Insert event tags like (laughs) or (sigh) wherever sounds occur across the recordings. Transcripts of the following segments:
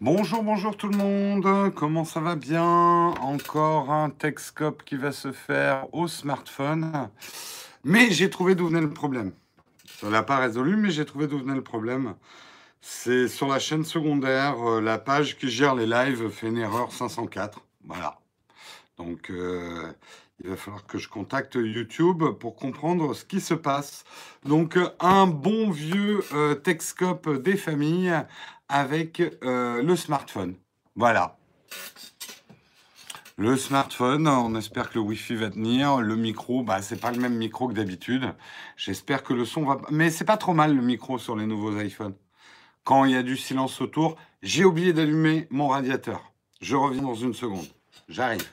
Bonjour, bonjour tout le monde. Comment ça va bien? Encore un Texcope qui va se faire au smartphone. Mais j'ai trouvé d'où venait le problème. Ça l'a pas résolu, mais j'ai trouvé d'où venait le problème. C'est sur la chaîne secondaire, euh, la page qui gère les lives fait une erreur 504. Voilà. Donc, euh, il va falloir que je contacte YouTube pour comprendre ce qui se passe. Donc, un bon vieux euh, des familles avec euh, le smartphone. Voilà. Le smartphone, on espère que le Wi-Fi va tenir. Le micro, bah, c'est pas le même micro que d'habitude. J'espère que le son va. Mais c'est pas trop mal le micro sur les nouveaux iPhones. Quand il y a du silence autour, j'ai oublié d'allumer mon radiateur. Je reviens dans une seconde. J'arrive.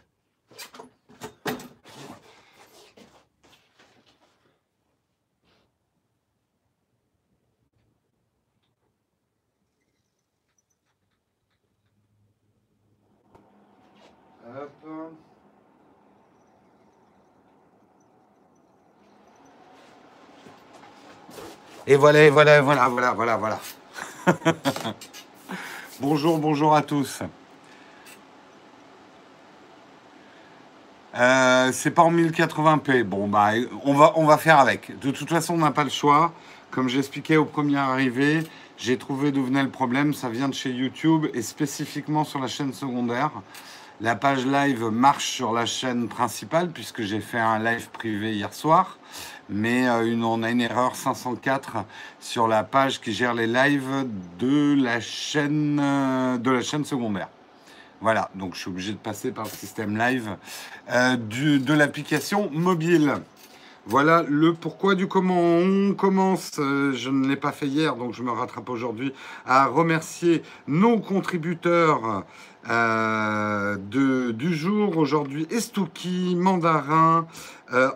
Et voilà, et voilà, voilà, voilà, voilà. (laughs) bonjour, bonjour à tous. Euh, c'est pas en 1080p. Bon, bah, on va, on va faire avec. De toute façon, on n'a pas le choix. Comme j'expliquais au premier arrivé, j'ai trouvé d'où venait le problème. Ça vient de chez YouTube et spécifiquement sur la chaîne secondaire. La page live marche sur la chaîne principale puisque j'ai fait un live privé hier soir. Mais euh, on a une erreur 504 sur la page qui gère les lives de la chaîne, euh, de la chaîne secondaire. Voilà, donc je suis obligé de passer par le système live euh, de l'application mobile. Voilà le pourquoi du comment. On commence, je ne l'ai pas fait hier, donc je me rattrape aujourd'hui, à remercier nos contributeurs de- du jour. Aujourd'hui, Estouki, Mandarin,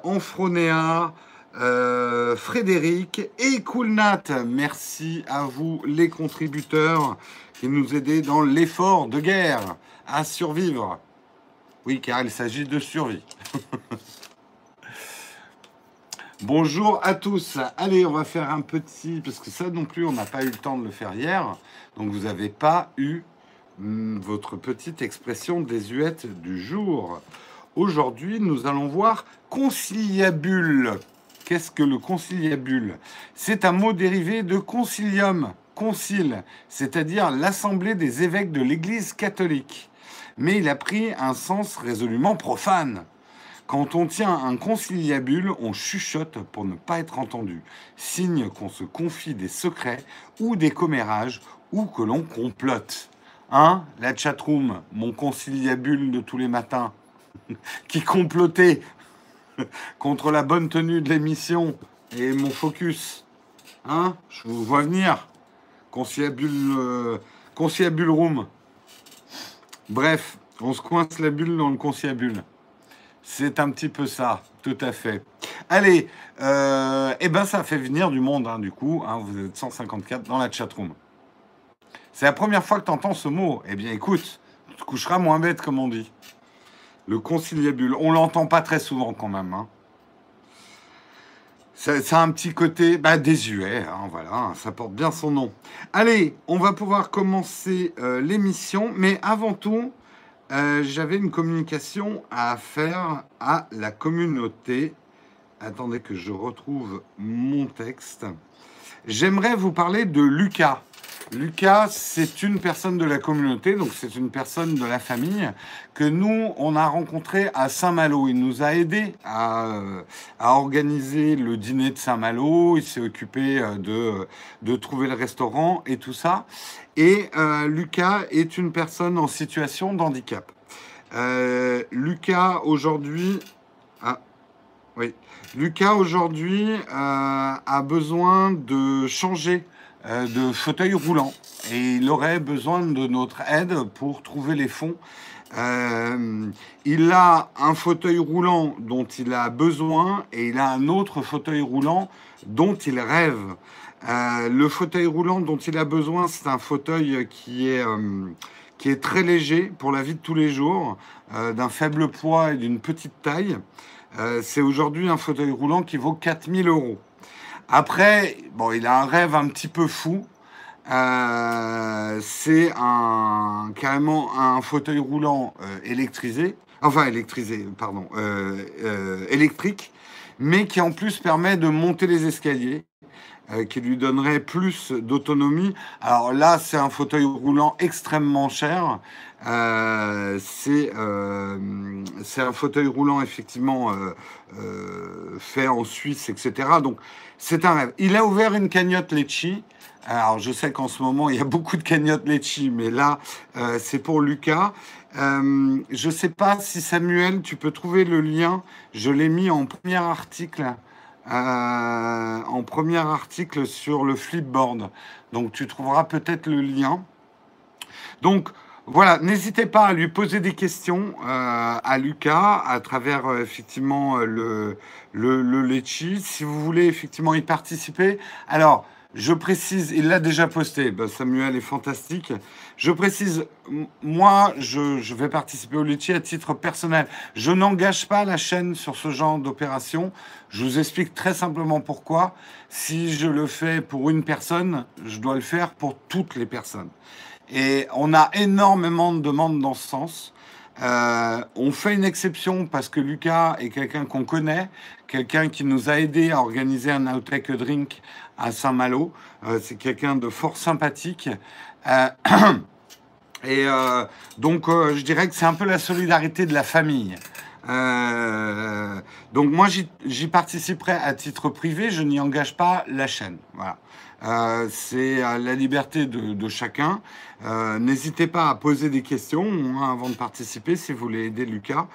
Enfronéa, euh, Frédéric et Coolnat. Merci à vous, les contributeurs, qui nous aidez dans l'effort de guerre à survivre. Oui, car il s'agit de survie. (laughs) Bonjour à tous. Allez, on va faire un petit, parce que ça non plus, on n'a pas eu le temps de le faire hier. Donc vous n'avez pas eu hum, votre petite expression désuète du jour. Aujourd'hui, nous allons voir conciliabule. Qu'est-ce que le conciliabule? C'est un mot dérivé de concilium, concile, c'est-à-dire l'assemblée des évêques de l'Église catholique. Mais il a pris un sens résolument profane. Quand on tient un conciliabule, on chuchote pour ne pas être entendu, signe qu'on se confie des secrets ou des commérages ou que l'on complote. Hein, la chatroom, mon conciliabule de tous les matins, (laughs) qui complotait? (laughs) contre la bonne tenue de l'émission et mon focus. Hein, je vous vois venir. Conciliabule, euh, room. Bref, on se coince la bulle dans le conciliabule. C'est un petit peu ça, tout à fait. Allez, euh, eh ben ça fait venir du monde, hein, du coup. hein, vous êtes 154 dans la chatroom. C'est la première fois que tu entends ce mot. Eh bien, écoute, tu te coucheras moins bête, comme on dit. Le conciliabule. On l'entend pas très souvent, quand même. Hein. Ça, a un petit côté bah, désuet, hein, voilà, ça porte bien son nom. Allez, on va pouvoir commencer euh, l'émission, mais avant tout, euh, j'avais une communication à faire à la communauté. Attendez que je retrouve mon texte. J'aimerais vous parler de Lucas. Lucas, c'est une personne de la communauté, donc c'est une personne de la famille que nous, on a rencontré à Saint-Malo. Il nous a aidés à, euh, à organiser le dîner de Saint-Malo. Il s'est occupé euh, de, trouver le restaurant et tout ça. Et euh, Lucas est une personne en situation de handicap. Euh, Lucas, aujourd'hui... Ah, oui. Lucas, aujourd'hui, a besoin de changer de fauteuil roulant. Et il aurait besoin de notre aide pour trouver les fonds. Euh, il a un fauteuil roulant dont il a besoin et il a un autre fauteuil roulant dont il rêve. Euh, le fauteuil roulant dont il a besoin, c'est un fauteuil qui est, euh, qui est très léger pour la vie de tous les jours, euh, d'un faible poids et d'une petite taille. Euh, c'est aujourd'hui un fauteuil roulant qui vaut 4000 euros. Après, bon, il a un rêve un petit peu fou. Euh, c'est un, carrément un fauteuil roulant électrisé, enfin électrisé, pardon, électrique, mais qui en plus permet de monter les escaliers euh, qui lui donnerait plus d'autonomie. Alors là, c'est un fauteuil roulant extrêmement cher. Euh, euh, c'est un fauteuil roulant effectivement fait en Suisse, etc. Donc c'est un rêve. Il a ouvert une cagnotte Lecci. Alors je sais qu'en ce moment il y a beaucoup de cagnottes Lecci, mais là c'est pour Lucas. je ne sais pas si Samuel, tu peux trouver le lien. Je l'ai mis en premier article euh, en premier article sur le Flipboard. Donc tu trouveras peut-être le lien. Donc voilà, n'hésitez pas à lui poser des questions euh, à Lucas à travers euh, effectivement le, le, le Si vous voulez effectivement y participer, alors je précise, il l'a déjà posté, bah, Samuel est fantastique. Je précise, moi, je, vais participer au Litchi à titre personnel. Je n'engage pas la chaîne sur ce genre d'opération. Je vous explique très simplement pourquoi. Si je le fais pour une personne, je dois le faire pour toutes les personnes. Et on a énormément de demandes dans ce sens. Euh, on fait une exception parce que Lucas est quelqu'un qu'on connaît, quelqu'un qui nous a aidé à organiser un Outtake Drink à Saint-Malo. Euh, c'est quelqu'un de fort sympathique. Euh, (clears throat) et donc, je dirais que c'est un peu la solidarité de la famille. donc moi, j'y participerai à titre privé, je n'y engage pas la chaîne. Voilà. C'est la liberté de, chacun. N'hésitez pas à poser des questions avant de participer si vous voulez aider Lucas.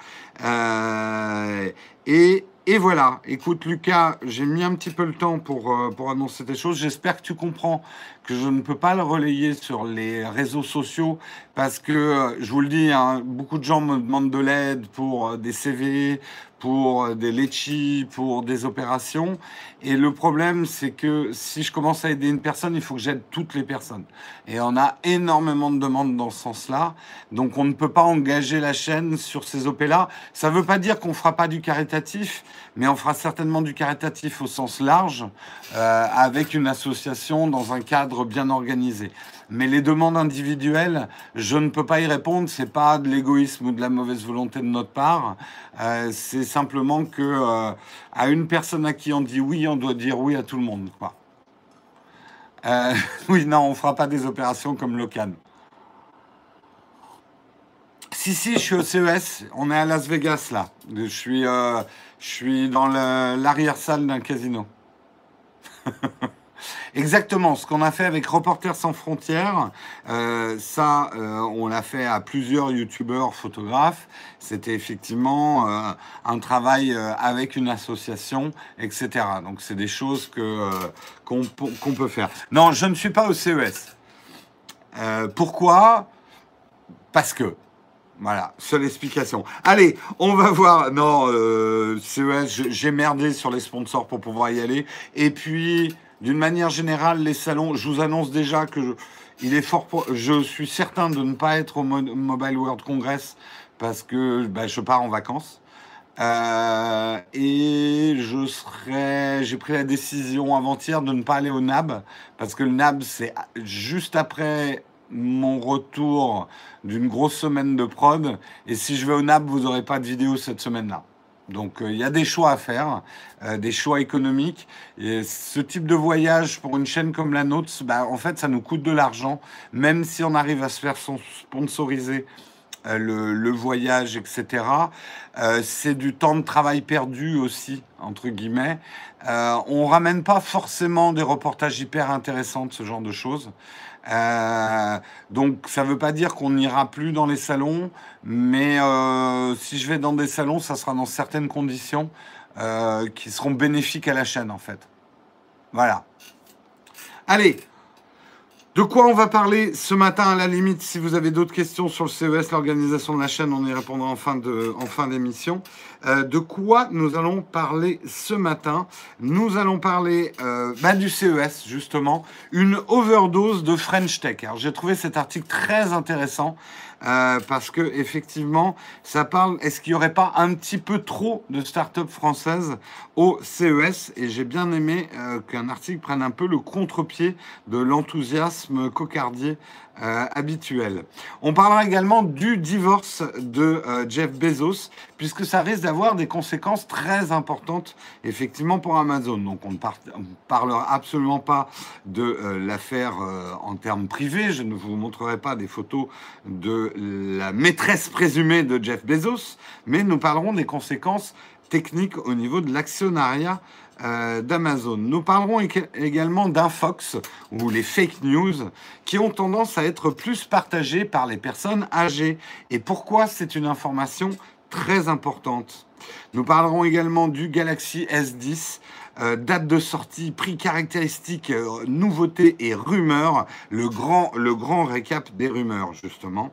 et et voilà, écoute Lucas, j'ai mis un petit peu le temps pour, euh, pour annoncer des choses. J'espère que tu comprends que je ne peux pas le relayer sur les réseaux sociaux parce que, euh, je vous le dis, hein, beaucoup de gens me demandent de l'aide pour euh, des CV, pour des litchis, pour des opérations. Et le problème, c'est que si je commence à aider une personne, il faut que j'aide toutes les personnes. Et on a énormément de demandes dans ce sens-là. Donc on ne peut pas engager la chaîne sur ces OP-là. Ça ne veut pas dire qu'on ne fera pas du caritatif, mais on fera certainement du caritatif au sens large, euh, avec une association dans un cadre bien organisé. Mais les demandes individuelles, je ne peux pas y répondre. C'est pas de l'égoïsme ou de la mauvaise volonté de notre part. Euh, c'est simplement que euh, à une personne à qui on dit oui, on doit dire oui à tout le monde. (laughs) Oui, non, on fera pas des opérations comme Locan. Si, si, je suis au CES. On est à Las Vegas là. Je suis, je suis dans l'arrière-salle d'un casino. (laughs) Exactement, ce qu'on a fait avec Reporters sans frontières, euh, ça, euh, on l'a fait à plusieurs youtubeurs, photographes. C'était effectivement euh, un travail avec une association, etc. Donc, c'est des choses qu'on peut faire. Non, je ne suis pas au CES. pourquoi? Parce que. Voilà, seule explication. Allez, on va voir. Non, CES, j'ai merdé sur les sponsors pour pouvoir y aller. Et puis, d'une manière générale, les salons, je vous annonce déjà que je, il est fort. je suis certain de ne pas être au Mobile World Congress parce que bah, je pars en vacances. Euh, et je serai, j'ai pris la décision avant-hier de ne pas aller au NAB parce que le NAB c'est juste après mon retour d'une grosse semaine de prod. Et si je vais au NAB, vous n'aurez pas de vidéo cette semaine-là. Donc euh, il y a des choix à faire, euh, des choix économiques. Et ce type de voyage pour une chaîne comme la nôtre, bah, en fait, ça nous coûte de l'argent, même si on arrive à se faire sponsoriser euh, le, voyage, etc. c'est du temps de travail perdu aussi, entre guillemets. on ramène pas forcément des reportages hyper intéressants de ce genre de choses. Euh, donc ça ne veut pas dire qu'on n'ira plus dans les salons, mais euh, si je vais dans des salons, ça sera dans certaines conditions euh, qui seront bénéfiques à la chaîne en fait. Voilà. Allez, de quoi on va parler ce matin à la limite Si vous avez d'autres questions sur le CES, l'organisation de la chaîne, on y répondra en fin de, en fin d'émission. Euh, de quoi nous allons parler ce matin? Nous allons parler euh, bah, du CES justement, une overdose de French Tech. Alors j'ai trouvé cet article très intéressant. Euh, parce que effectivement, ça parle. Est-ce qu'il n'y aurait pas un petit peu trop de start-up françaises au CES Et j'ai bien aimé euh, qu'un article prenne un peu le contre-pied de l'enthousiasme cocardier euh, habituel. On parlera également du divorce de euh, Jeff Bezos, puisque ça risque d'avoir des conséquences très importantes, effectivement, pour Amazon. Donc, on ne parlera absolument pas de euh, l'affaire en termes privés. Je ne vous montrerai pas des photos de la maîtresse présumée de Jeff Bezos, mais nous parlerons des conséquences techniques au niveau de l'actionnariat euh, d'Amazon. Nous parlerons également d'infox ou les fake news qui ont tendance à être plus partagées par les personnes âgées. Et pourquoi? C'est une information très importante. Nous parlerons également du Galaxy S10, euh, date de sortie, prix caractéristiques, euh, nouveautés et rumeurs, le grand, le grand récap des rumeurs justement.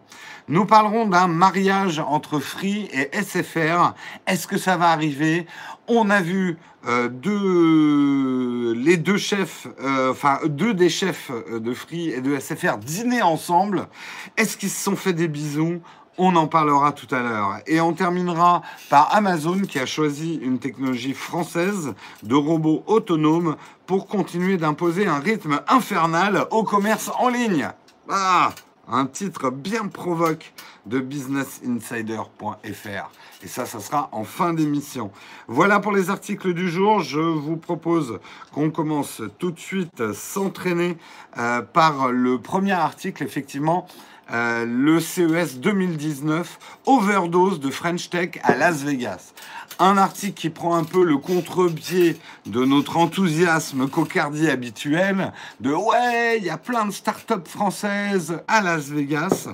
Nous parlerons d'un mariage entre Free et SFR. Est-ce que ça va arriver? On a vu euh, deux, euh, deux des chefs de Free et de SFR dîner ensemble. Est-ce qu'ils se sont fait des bisous? On en parlera tout à l'heure. Et on terminera par Amazon qui a choisi une technologie française de robots autonomes pour continuer d'imposer un rythme infernal au commerce en ligne. Ah un titre bien provoque de businessinsider.fr. Et ça, ça sera en fin d'émission. Voilà pour les articles du jour. Je vous propose qu'on commence tout de suite s'entraîner euh, par le premier article, effectivement. Euh, le CES 2019, overdose de French Tech à Las Vegas un article qui prend un peu le contre-pied de notre enthousiasme cocardier habituel, de ouais, il y a plein de startups françaises à Las Vegas.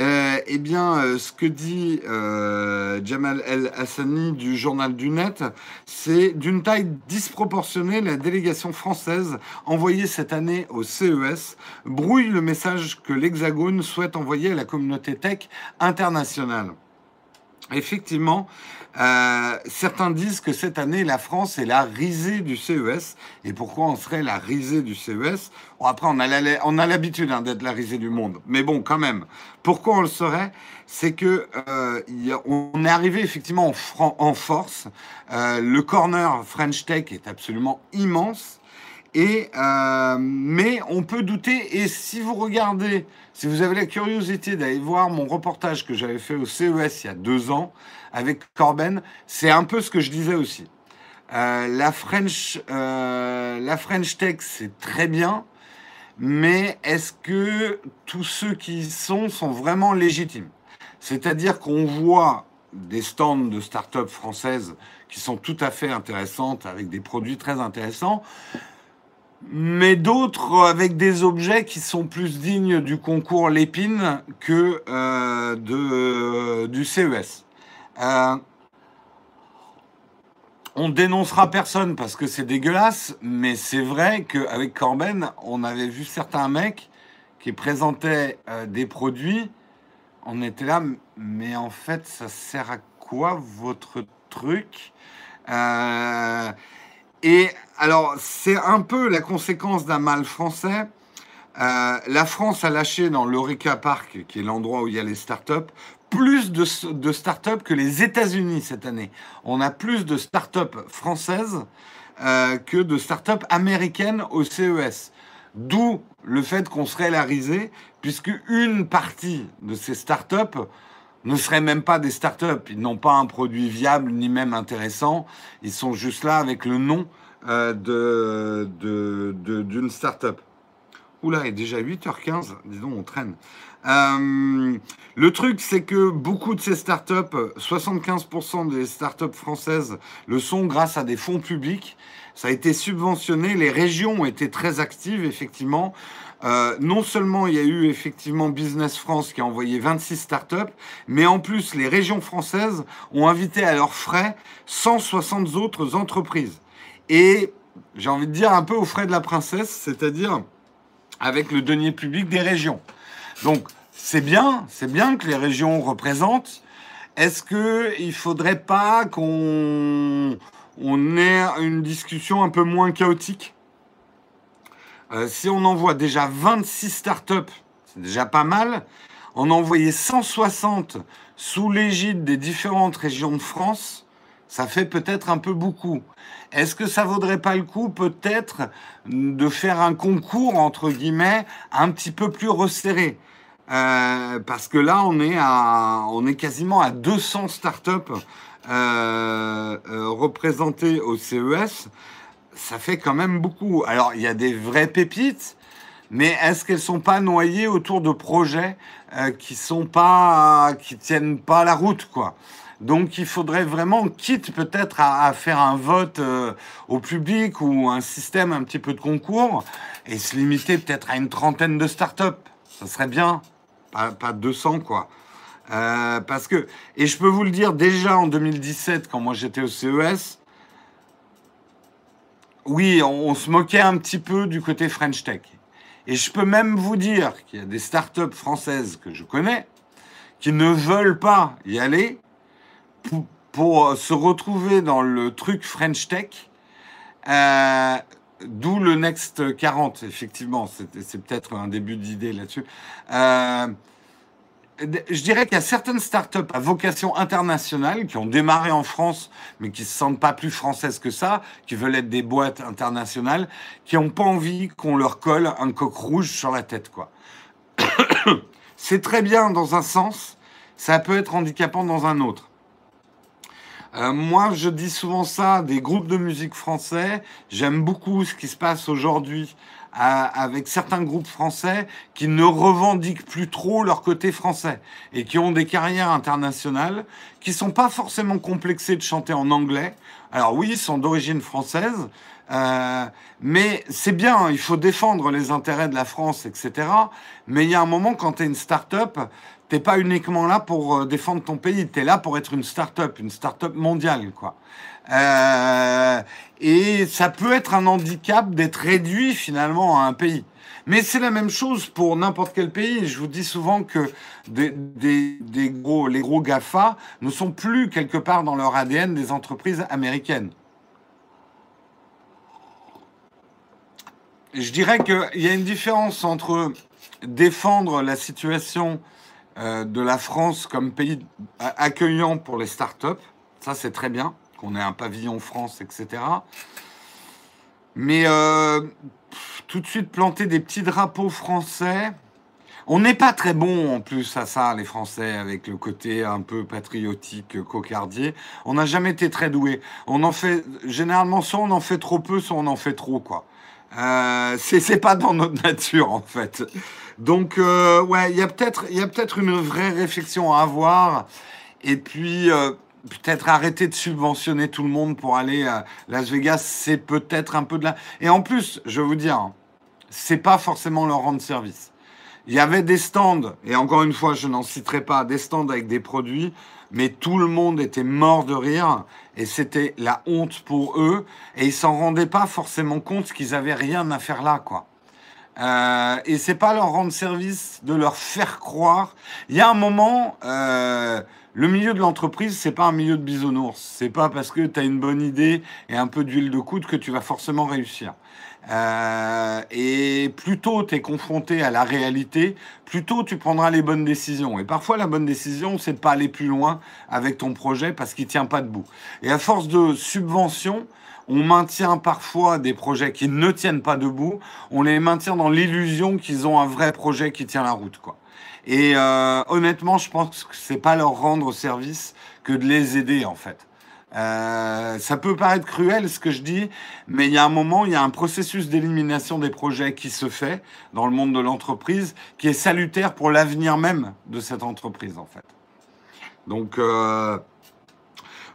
Euh, eh bien, euh, ce que dit euh, Jamal El Hassani du Journal du Net, c'est d'une taille disproportionnée, la délégation française envoyée cette année au CES brouille le message que l'Hexagone souhaite envoyer à la communauté tech internationale. Effectivement, euh, certains disent que cette année, la France est la risée du CES. Et pourquoi on serait la risée du CES bon, Après, on a l'habitude hein, d'être la risée du monde. Mais bon, quand même, pourquoi on le serait? C'est que euh, est arrivé effectivement en, en force. Euh, le corner French Tech est absolument immense. Et, mais on peut douter. Et si vous regardez, si vous avez la curiosité d'aller voir mon reportage que j'avais fait au CES il y a deux ans, avec Corben, c'est un peu ce que je disais aussi. Euh, la, French, euh, la French Tech, c'est très bien, mais est-ce que tous ceux qui y sont sont vraiment légitimes? C'est-à-dire qu'on voit des stands de start-up françaises qui sont tout à fait intéressantes, avec des produits très intéressants, mais d'autres avec des objets qui sont plus dignes du concours Lépine que euh, de, du CES. Euh, on dénoncera personne parce que c'est dégueulasse, mais c'est vrai qu'avec Corben, on avait vu certains mecs qui présentaient euh, des produits. On était là, mais en fait, ça sert à quoi votre truc? Euh, Et alors, c'est un peu la conséquence d'un mal français. la France a lâché dans l'Eureka Park, qui est l'endroit où il y a les startups, plus de, startups que les États-Unis cette année. On a plus de startups françaises euh, que de startups américaines au CES. D'où le fait qu'on serait la risée, puisque une partie de ces startups ne seraient même pas des startups. Ils n'ont pas un produit viable ni même intéressant. Ils sont juste là avec le nom euh, de, d'une startup. Oula, il est déjà 8h15. Disons, on traîne. Euh, le truc, c'est que beaucoup de ces startups, 75% des startups françaises le sont grâce à des fonds publics. Ça a été subventionné. Les régions ont été très actives, effectivement. Euh, non seulement il y a eu effectivement Business France qui a envoyé 26 startups, mais en plus les régions françaises ont invité à leurs frais 160 autres entreprises. Et j'ai envie de dire un peu aux frais de la princesse, c'est-à-dire avec le denier public des régions. Donc, c'est bien, c'est bien que les régions représentent. Est-ce qu'il ne faudrait pas qu'on on ait une discussion un peu moins chaotique? Euh, Si on envoie déjà 26 startups, c'est déjà pas mal. On a envoyé 160 sous l'égide des différentes régions de France. Ça fait peut-être un peu beaucoup. Est-ce que ça vaudrait pas le coup peut-être de faire un concours entre guillemets un petit peu plus resserré? Euh, parce que là on est à on est quasiment à 200 startups euh, euh, représentées au CES. Ça fait quand même beaucoup. Alors il y a des vraies pépites, mais est-ce qu'elles sont pas noyées autour de projets qui sont pas tiennent pas la route quoi? Donc il faudrait vraiment, quitte peut-être à, faire un vote au public ou un système un petit peu de concours, et se limiter peut-être à une trentaine de startups. Ça serait bien, pas, pas 200 quoi. Euh, parce que, et je peux vous le dire déjà en 2017, quand moi j'étais au CES, oui, on, se moquait un petit peu du côté French Tech. Et je peux même vous dire qu'il y a des startups françaises que je connais qui ne veulent pas y aller pour, se retrouver dans le truc French Tech, euh, d'où le Next 40, effectivement, c'est peut-être un début d'idée là-dessus. Euh, je dirais qu'il y a certaines startups à vocation internationale qui ont démarré en France, mais qui se sentent pas plus françaises que ça, qui veulent être des boîtes internationales, qui n'ont pas envie qu'on leur colle un coq rouge sur la tête. (coughs) C'est très bien dans un sens, ça peut être handicapant dans un autre. Euh, moi, je dis souvent ça des groupes de musique français. J'aime beaucoup ce qui se passe aujourd'hui euh, avec certains groupes français qui ne revendiquent plus trop leur côté français et qui ont des carrières internationales, qui sont pas forcément complexés de chanter en anglais. Alors oui, ils sont d'origine française, euh, mais c'est bien, il faut défendre les intérêts de la France, etc. Mais il y a un moment, quand tu es une start-up, t'es pas uniquement là pour euh, défendre ton pays, tu es là pour être une start-up, une start-up mondiale, quoi. Euh, et ça peut être un handicap d'être réduit finalement à un pays. Mais c'est la même chose pour n'importe quel pays. Je vous dis souvent que les gros GAFA ne sont plus quelque part dans leur ADN des entreprises américaines. Je dirais qu'il y a une différence entre défendre la situation de la France comme pays accueillant pour les startups. Ça, c'est très bien qu'on ait un pavillon France, etc. Mais euh, tout de suite planter des petits drapeaux français, on n'est pas très bon en plus à ça, les Français, avec le côté un peu patriotique, cocardier. On n'a jamais été très doués. On en fait généralement soit on en fait trop peu, soit on en fait trop, quoi. Euh, c'est pas dans notre (laughs) nature en fait. Donc euh, ouais, il y a peut-être peut-être une vraie réflexion à avoir et puis euh, peut-être arrêter de subventionner tout le monde pour aller à Las Vegas, c'est peut-être un peu de la et en plus, je vais vous dire, c'est pas forcément leur rendre service. Il y avait des stands et encore une fois, je n'en citerai pas des stands avec des produits mais tout le monde était mort de rire et c'était la honte pour eux et ils s'en rendaient pas forcément compte qu'ils avaient rien à faire là quoi. Euh, et c'est pas leur rendre service de leur faire croire. Il y a un moment, euh, le milieu de l'entreprise, c'est pas un milieu de bisounours. C'est pas parce que tu as une bonne idée et un peu d'huile de coude que tu vas forcément réussir. Euh, et plus tôt tu es confronté à la réalité, plus tôt tu prendras les bonnes décisions. Et parfois, la bonne décision, c'est de pas aller plus loin avec ton projet parce qu'il tient pas debout. Et à force de subventions, on maintient parfois des projets qui ne tiennent pas debout. On les maintient dans l'illusion qu'ils ont un vrai projet qui tient la route, quoi. Et euh, honnêtement, je pense que c'est pas leur rendre service que de les aider, en fait. Euh, ça peut paraître cruel ce que je dis, mais il y a un moment, il y a un processus d'élimination des projets qui se fait dans le monde de l'entreprise, qui est salutaire pour l'avenir même de cette entreprise en fait. Donc euh,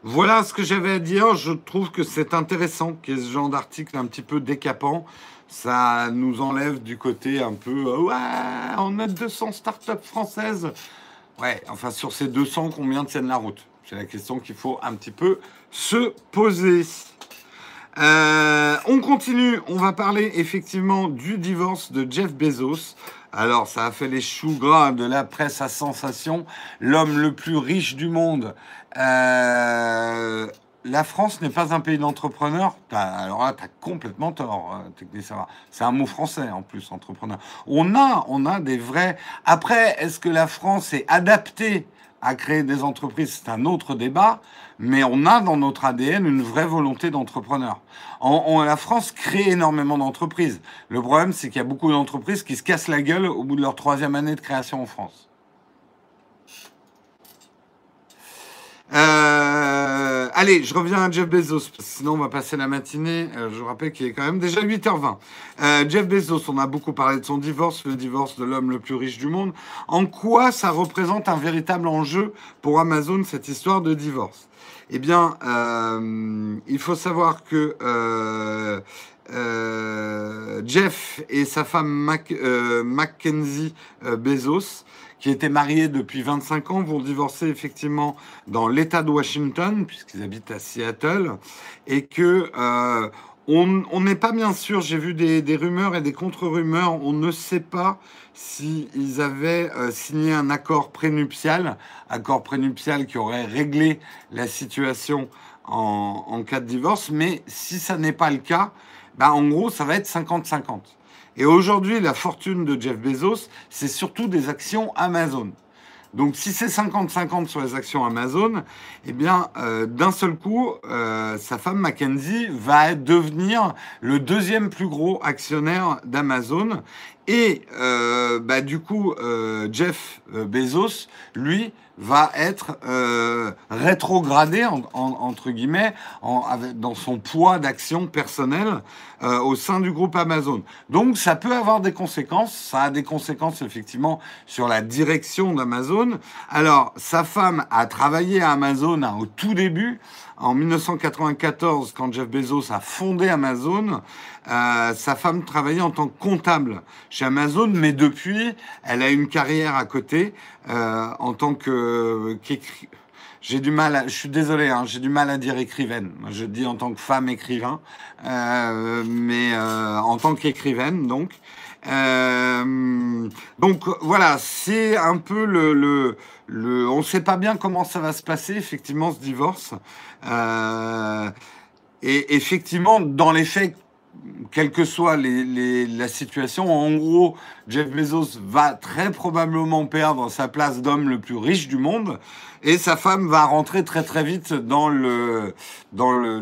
voilà ce que j'avais à dire. Je trouve que c'est intéressant qu'il y ait ce genre d'article un petit peu décapant. Ça nous enlève du côté un peu ouais, on a 200 startups françaises. Ouais, enfin sur ces 200, combien tiennent la route? C'est la question qu'il faut un petit peu se poser. Euh, on continue, on va parler effectivement du divorce de Jeff Bezos. Alors, ça a fait les choux gras de la presse à sensation. L'homme le plus riche du monde. Euh, la France n'est pas un pays d'entrepreneurs. Alors là, tu as complètement tort. Hein, C'est un mot français en plus, entrepreneur. On a, on a des vrais. Après, est-ce que la France est adaptée à créer des entreprises, c'est un autre débat, mais on a dans notre ADN une vraie volonté d'entrepreneur. la France crée énormément d'entreprises. Le problème, c'est qu'il y a beaucoup d'entreprises qui se cassent la gueule au bout de leur troisième année de création en France. Euh, allez, je reviens à Jeff Bezos, sinon on va passer la matinée. Euh, je vous rappelle qu'il est quand même déjà 8h20. Euh, Jeff Bezos, on a beaucoup parlé de son divorce, le divorce de l'homme le plus riche du monde. En quoi ça représente un véritable enjeu pour Amazon, cette histoire de divorce? Eh bien, il faut savoir que Jeff et sa femme Mackenzie Bezos qui étaient mariés depuis 25 ans, vont divorcer effectivement dans l'État de Washington, puisqu'ils habitent à Seattle, et que euh, on n'est pas bien sûr, j'ai vu des, rumeurs et des contre-rumeurs, on ne sait pas s'ils avaient euh, signé un accord prénuptial, accord prénuptial qui aurait réglé la situation en, en cas de divorce, mais si ça n'est pas le cas, bah, en gros, ça va être 50-50. Et aujourd'hui, la fortune de Jeff Bezos, c'est surtout des actions Amazon. Donc si c'est 50-50 sur les actions Amazon, eh bien euh, d'un seul coup, euh, sa femme Mackenzie va devenir le deuxième plus gros actionnaire d'Amazon. Et euh, bah, du coup, Jeff Bezos, lui, va être euh, rétrogradé entre guillemets dans son poids d'action personnelle euh, au sein du groupe Amazon. Donc ça peut avoir des conséquences. Ça a des conséquences effectivement sur la direction d'Amazon. Alors sa femme a travaillé à Amazon hein, au tout début en 1994, quand Jeff Bezos a fondé Amazon, euh, sa femme travaillait en tant que comptable chez Amazon, mais depuis, elle a une carrière à côté euh, en tant que j'ai du mal, je suis désolé, hein, j'ai du mal à dire écrivaine. Je dis en tant que femme écrivain, euh, mais en tant qu'écrivaine donc. donc voilà, c'est un peu le, le, le on ne sait pas bien comment ça va se passer effectivement ce divorce. Euh, et effectivement, dans les faits, quelle que soit la situation, en gros, Jeff Bezos va très probablement perdre sa place d'homme le plus riche du monde et sa femme va rentrer très très vite dans le, dans le,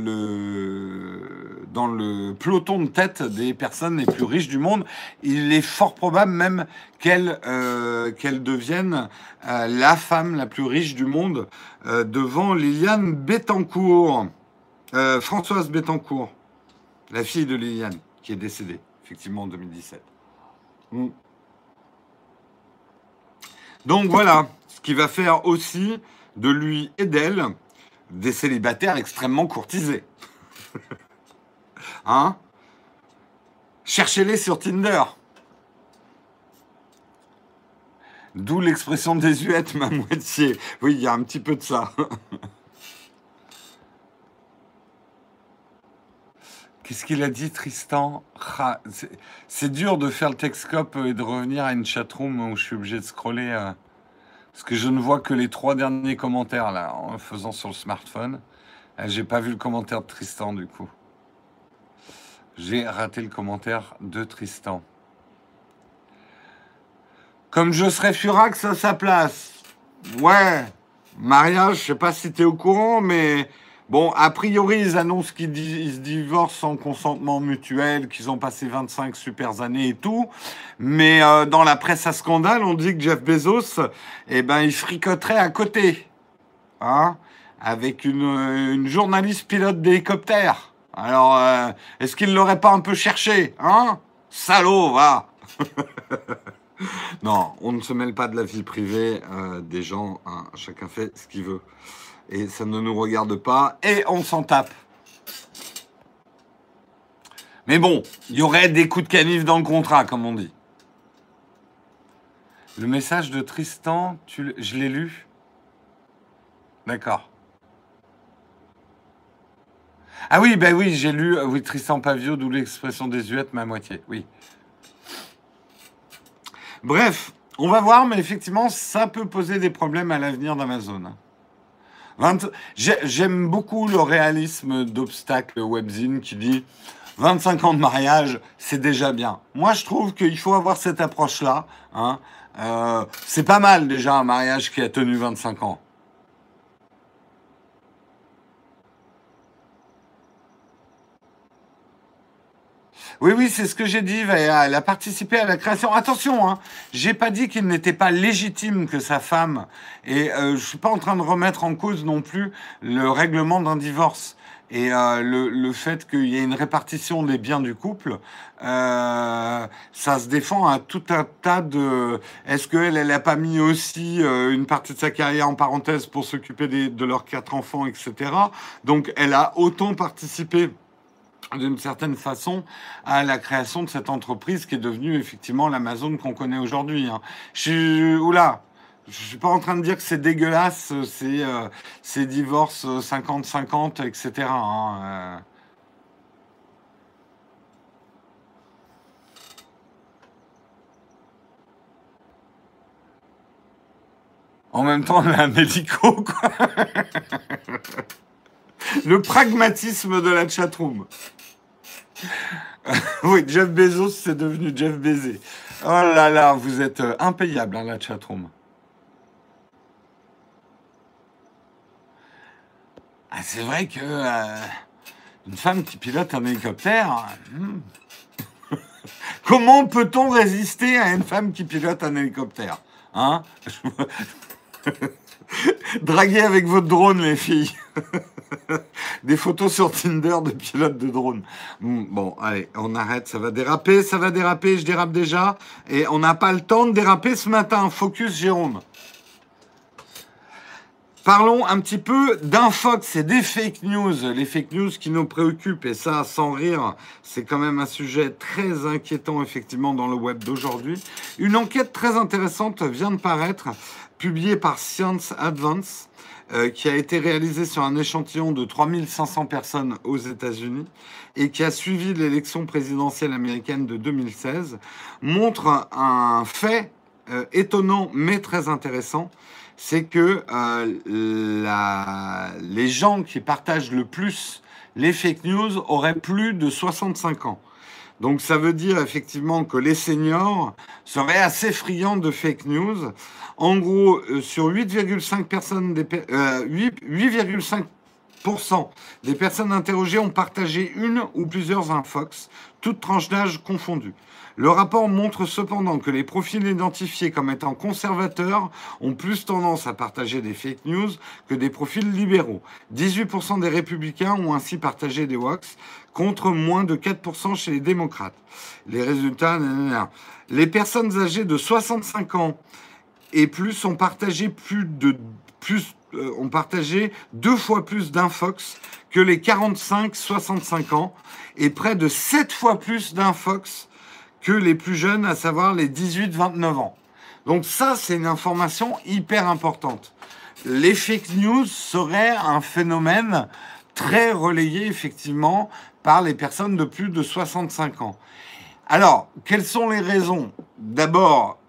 dans le peloton de tête des personnes les plus riches du monde. Il est fort probable même qu'elle euh, devienne euh, la femme la plus riche du monde euh, devant Liliane Bettencourt, Françoise Bettencourt la fille de Liliane, qui est décédée, effectivement, en 2017. Mm. Donc voilà, ce qui va faire aussi de lui et d'elle des célibataires extrêmement courtisés. (laughs) hein? Cherchez-les sur Tinder. D'où l'expression désuète, ma (laughs) moitié. Oui, il y a un petit peu de ça. (laughs) Qu'est-ce qu'il a dit, Tristan? C'est dur de faire le Texcope et de revenir à une chatroom où je suis obligé de scroller. Euh, parce que je ne vois que les trois derniers commentaires là, en faisant sur le smartphone. Euh, j'ai pas vu le commentaire de Tristan du coup. J'ai raté le commentaire de Tristan. Comme je serais furax à sa place. Ouais, mariage, je sais pas si tu es au courant, mais Bon, a priori, ils annoncent qu'ils se divorcent sans consentement mutuel, qu'ils ont passé 25 super années et tout. Mais euh, dans la presse à scandale, on dit que Jeff Bezos, eh ben, il fricoterait à côté. Hein, avec une, journaliste pilote d'hélicoptère. Alors, euh, est-ce qu'il l'aurait pas un peu cherché Hein? Salaud, va (laughs) Non, on ne se mêle pas de la vie privée euh, des gens. Hein. Chacun fait ce qu'il veut et ça ne nous regarde pas, et on s'en tape. Mais bon, il y aurait des coups de canif dans le contrat, comme on dit. Le message de Tristan, tu, je l'ai lu D'accord. Ah oui, ben oui, j'ai lu euh, oui, Tristan Pavio, d'où l'expression désuète, ma moitié, oui. Bref, on va voir, mais effectivement, ça peut poser des problèmes à l'avenir d'Amazon. J'aime beaucoup le réalisme d'Obstacle Webzine qui dit 25 ans de mariage, c'est déjà bien. Moi, je trouve qu'il faut avoir cette approche-là. Hein. Euh, c'est pas mal déjà un mariage qui a tenu 25 ans. Oui, oui, c'est ce que j'ai dit. Elle a participé à la création. Attention, hein, j'ai pas dit qu'il n'était pas légitime que sa femme. Et euh, je suis pas en train de remettre en cause non plus le règlement d'un divorce et euh, le, le, fait qu'il y ait une répartition des biens du couple, euh, ça se défend à tout un tas de. Est-ce qu'elle, elle n'a pas mis aussi euh, une partie de sa carrière en parenthèse pour s'occuper de leurs quatre enfants, etc. Donc, elle a autant participé d'une certaine façon à la création de cette entreprise qui est devenue effectivement l'Amazon qu'on connaît aujourd'hui. Hein. Je suis je suis pas en train de dire que c'est dégueulasse, c'est euh, ces divorces 50-50, etc. En même temps, on a un médico, quoi. (laughs) Le pragmatisme de la chatroom. (laughs) oui, Jeff Bezos, c'est devenu Jeff Bezos. Oh là là, vous êtes euh, impayable, hein, la chatroom. Ah, c'est vrai que euh, une femme qui pilote un hélicoptère, hmm. (laughs) comment peut-on résister à une femme qui pilote un hélicoptère Hein? (laughs) Draguez avec votre drone, les filles. (laughs) Des photos sur Tinder de pilotes de drone. Bon, allez, on arrête, ça va déraper, ça va déraper, je dérape déjà. Et on n'a pas le temps de déraper ce matin. Focus, Jérôme. Parlons un petit peu d'infox et des fake news. Les fake news qui nous préoccupent, et ça, sans rire, c'est quand même un sujet très inquiétant, effectivement, dans le web d'aujourd'hui. Une enquête très intéressante vient de paraître, publiée par Science Advance, euh, qui a été réalisée sur un échantillon de 3500 personnes aux États-Unis et qui a suivi l'élection présidentielle américaine de 2016, montre un fait euh, étonnant mais très intéressant c'est que euh, les gens qui partagent le plus les fake news auraient plus de 65 ans. Donc ça veut dire effectivement que les seniors seraient assez friands de fake news. En gros, euh, sur 8,5 personnes, 8,5 euh, des personnes interrogées ont partagé une ou plusieurs infox, toutes tranches d'âge confondues. Le rapport montre cependant que les profils identifiés comme étant conservateurs ont plus tendance à partager des fake news que des profils libéraux. 18% des républicains ont ainsi partagé des wax contre moins de 4% chez les démocrates. Les résultats, les personnes âgées de 65 ans et plus ont partagé euh, ont partagé deux fois plus d'infox que les 45-65 ans et près de sept fois plus d'infox que les plus jeunes, à savoir les 18-29 ans. Donc ça, c'est une information hyper importante. Les fake news seraient un phénomène très relayé effectivement par les personnes de plus de 65 ans. Alors, quelles sont les raisons? D'abord,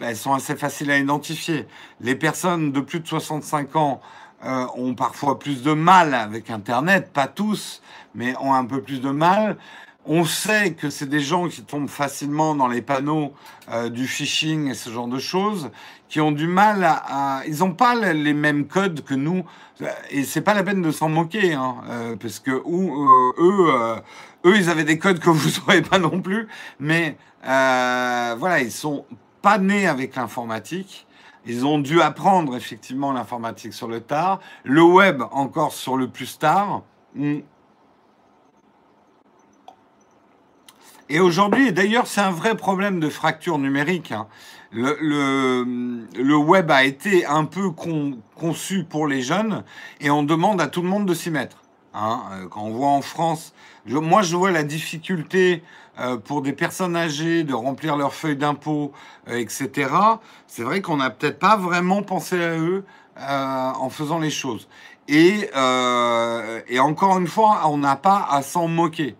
elles sont assez faciles à identifier. Les personnes de plus de 65 ans euh, ont parfois plus de mal avec Internet, pas tous, mais ont un peu plus de mal. On sait que c'est des gens qui tombent facilement dans les panneaux euh, du phishing et ce genre de choses, qui ont du mal à, ils n'ont pas les mêmes codes que nous, et c'est pas la peine de s'en moquer, hein, euh, parce que euh, eux, eux, ils avaient des codes que vous (laughs) n'aurez pas non plus, mais voilà, ils sont pas nés avec l'informatique. Ils ont dû apprendre effectivement l'informatique sur le tard, le web encore sur le plus tard. Et aujourd'hui, d'ailleurs, c'est un vrai problème de fracture numérique. Hein. Le, web a été un peu conçu pour les jeunes et on demande à tout le monde de s'y mettre. Hein. Euh, quand on voit en France, moi je vois la difficulté euh, pour des personnes âgées de remplir leurs feuilles d'impôt, euh, etc. C'est vrai qu'on n'a peut-être pas vraiment pensé à eux en faisant les choses. Et encore une fois, on n'a pas à s'en moquer.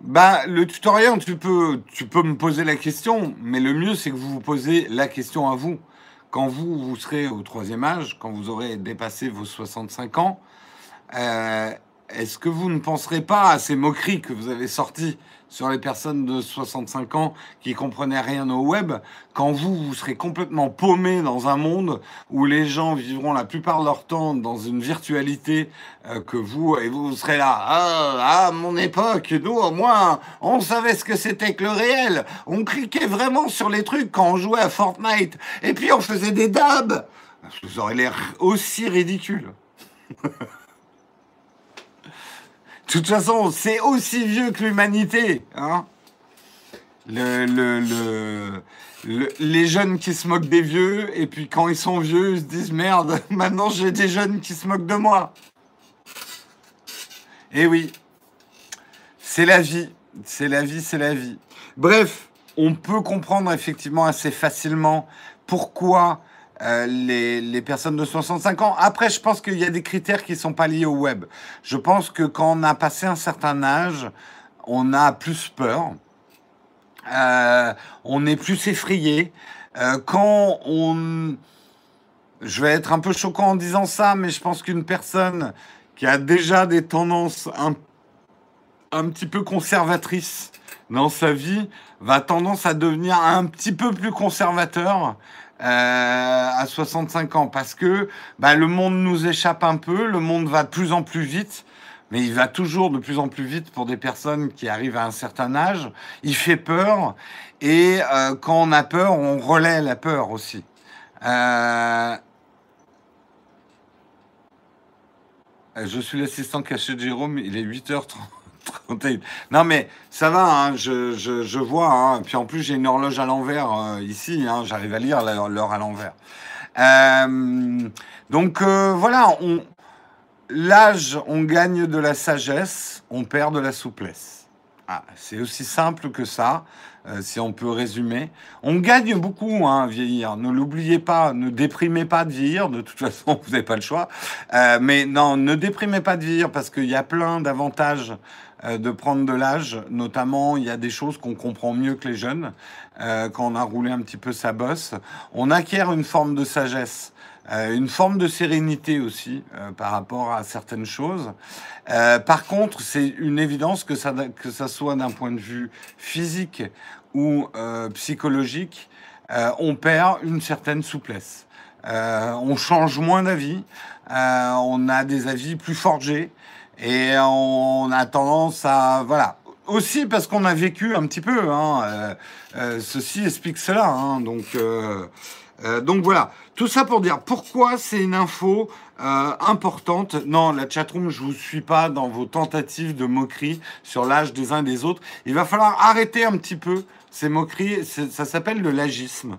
Bah, le tutoriel, tu peux, tu peux me poser la question, mais le mieux, c'est que vous vous posez la question à vous. Quand vous, vous serez au troisième âge, quand vous aurez dépassé vos 65 ans, euh, est-ce que vous ne penserez pas à ces moqueries que vous avez sorties sur les personnes de 65 ans qui comprenaient rien au web, quand vous, vous serez complètement paumé dans un monde où les gens vivront la plupart de leur temps dans une virtualité euh, que vous, et vous, serez là, ah, à mon époque, nous, au moins, on savait ce que c'était que le réel. On cliquait vraiment sur les trucs quand on jouait à Fortnite. Et puis on faisait des dabs. Vous aurez l'air aussi ridicule. (laughs) Toute façon, c'est aussi vieux que l'humanité. Hein le, les jeunes qui se moquent des vieux, et puis quand ils sont vieux, ils se disent merde, (laughs) maintenant j'ai des jeunes qui se moquent de moi. Eh oui, c'est la vie, c'est la vie, c'est la vie. Bref, on peut comprendre effectivement assez facilement pourquoi euh, les, personnes de 65 ans. Après, je pense qu'il y a des critères qui ne sont pas liés au web. Je pense que quand on a passé un certain âge, on a plus peur, euh, on est plus effrayé. Euh, quand on... Je vais être un peu choquant en disant ça, mais je pense qu'une personne qui a déjà des tendances un, un petit peu conservatrices dans sa vie va tendance à devenir un petit peu plus conservateur euh, à 65 ans parce que bah, le monde nous échappe un peu, le monde va de plus en plus vite, mais il va toujours de plus en plus vite pour des personnes qui arrivent à un certain âge. Il fait peur et euh, quand on a peur, on relaie la peur aussi. Euh, je suis l'assistant caché de Jérôme, il est 8h30. Non, mais ça va, hein, je, je, vois. Hein. Puis en plus, j'ai une horloge à l'envers euh, ici. Hein, J'arrive à lire l'heure à l'envers. Euh, donc euh, voilà, l'âge, on gagne de la sagesse, on perd de la souplesse. Ah, c'est aussi simple que ça, si on peut résumer. On gagne beaucoup à vieillir. Ne l'oubliez pas, ne déprimez pas de vieillir. De toute (laughs) façon, vous n'avez pas le choix. mais non, ne déprimez pas de vieillir parce qu'il y a plein d'avantages de prendre de l'âge. Notamment, il y a des choses qu'on comprend mieux que les jeunes euh, quand on a roulé un petit peu sa bosse. On acquiert une forme de sagesse. Euh, une forme de sérénité aussi par rapport à certaines choses. par contre, c'est une évidence que ça soit d'un point de vue physique ou psychologique, on perd une certaine souplesse. on change moins d'avis, on a des avis plus forgés, et on a tendance à... Voilà. Aussi parce qu'on a vécu un petit peu. Hein, euh, euh, ceci explique cela. Hein, donc, euh, donc voilà. Tout ça pour dire pourquoi c'est une info importante. Non, la chatroom, je vous suis pas dans vos tentatives de moquerie sur l'âge des uns et des autres. Il va falloir arrêter un petit peu ces moqueries. Ça s'appelle le lagisme.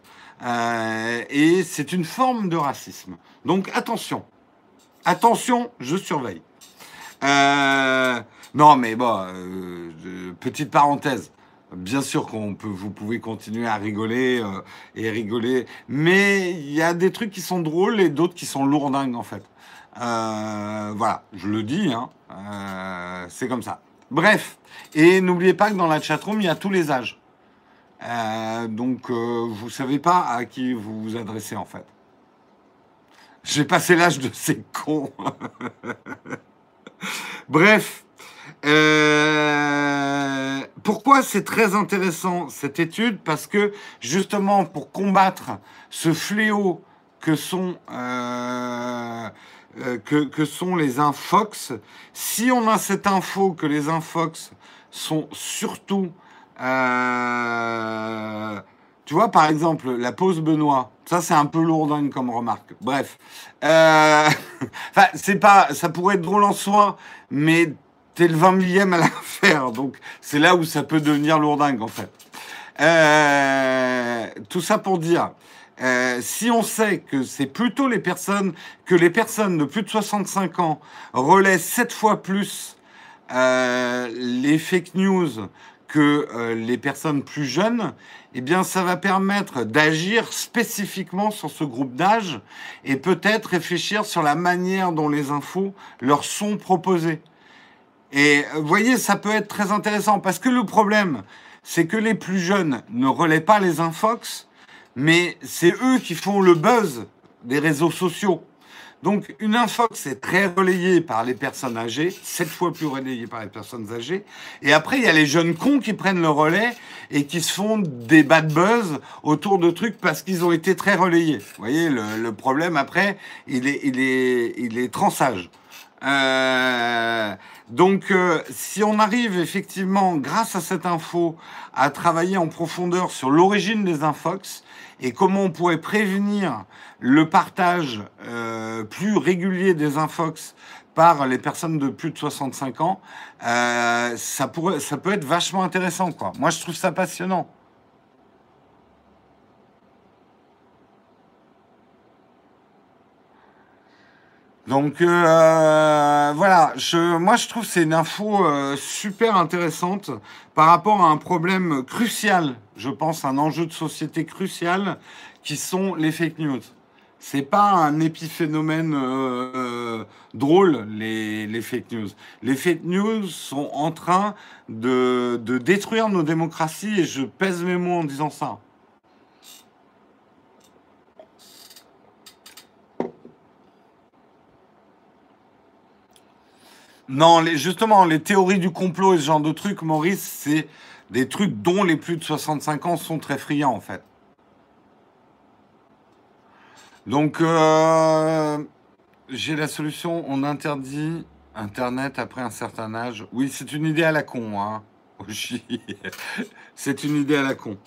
et c'est une forme de racisme. Donc attention. Attention, je surveille. Euh, non, mais bon, euh, petite parenthèse. Bien sûr qu'on peut, vous pouvez continuer à rigoler euh, et rigoler, mais il y a des trucs qui sont drôles et d'autres qui sont lourdingues en fait. voilà, je le dis, hein, c'est comme ça. Bref, et n'oubliez pas que dans la chatroom, il y a tous les âges. donc, vous savez pas à qui vous vous adressez en fait. J'ai passé l'âge de ces cons. (laughs) (laughs) Bref, euh, pourquoi c'est très intéressant cette étude? Parce que justement, pour combattre ce fléau que sont, euh, euh, que, sont les infox, si on a cette info que les infox sont surtout... tu vois, par exemple, la pause Benoît, ça, c'est un peu lourdingue comme remarque. Bref. Euh... (laughs) c'est pas. Ça pourrait être drôle en soi, mais t'es le 20 millième à la (laughs) faire. Donc, c'est là où ça peut devenir lourdingue, en fait. Euh... Tout ça pour dire. Euh, si on sait que c'est plutôt les personnes, que les personnes de plus de 65 ans relaient 7 fois plus euh, les fake news que euh, les personnes plus jeunes, eh bien, ça va permettre d'agir spécifiquement sur ce groupe d'âge et peut-être réfléchir sur la manière dont les infos leur sont proposées. Et vous voyez, ça peut être très intéressant parce que le problème, c'est que les plus jeunes ne relaient pas les infox, mais c'est eux qui font le buzz des réseaux sociaux. Donc, une infox est très relayée par les personnes âgées, sept fois plus relayée par les personnes âgées. Et après, il y a les jeunes cons qui prennent le relais et qui se font des bad buzz autour de trucs parce qu'ils ont été très relayés. Vous voyez, le, problème après, il est, il est, il est transage. Euh, donc, euh, si on arrive effectivement, grâce à cette info, à travailler en profondeur sur l'origine des infox et comment on pourrait prévenir le partage euh, plus régulier des infox par les personnes de plus de 65 ans, euh, ça, peut être vachement intéressant. Moi, je trouve ça passionnant. Donc euh, voilà, moi je trouve c'est une info super intéressante par rapport à un problème crucial, je pense, un enjeu de société crucial, qui sont les fake news. C'est pas un épiphénomène euh, drôle, les, les, fake news. Les fake news sont en train de, de détruire nos démocraties et je pèse mes mots en disant ça. Non, les, justement, les théories du complot et ce genre de trucs, Maurice, c'est des trucs dont les plus de 65 ans sont très friands, en fait. Donc, euh, j'ai la solution, on interdit Internet après un certain âge. Oui, c'est une idée à la con, hein. (laughs) c'est une idée à la con.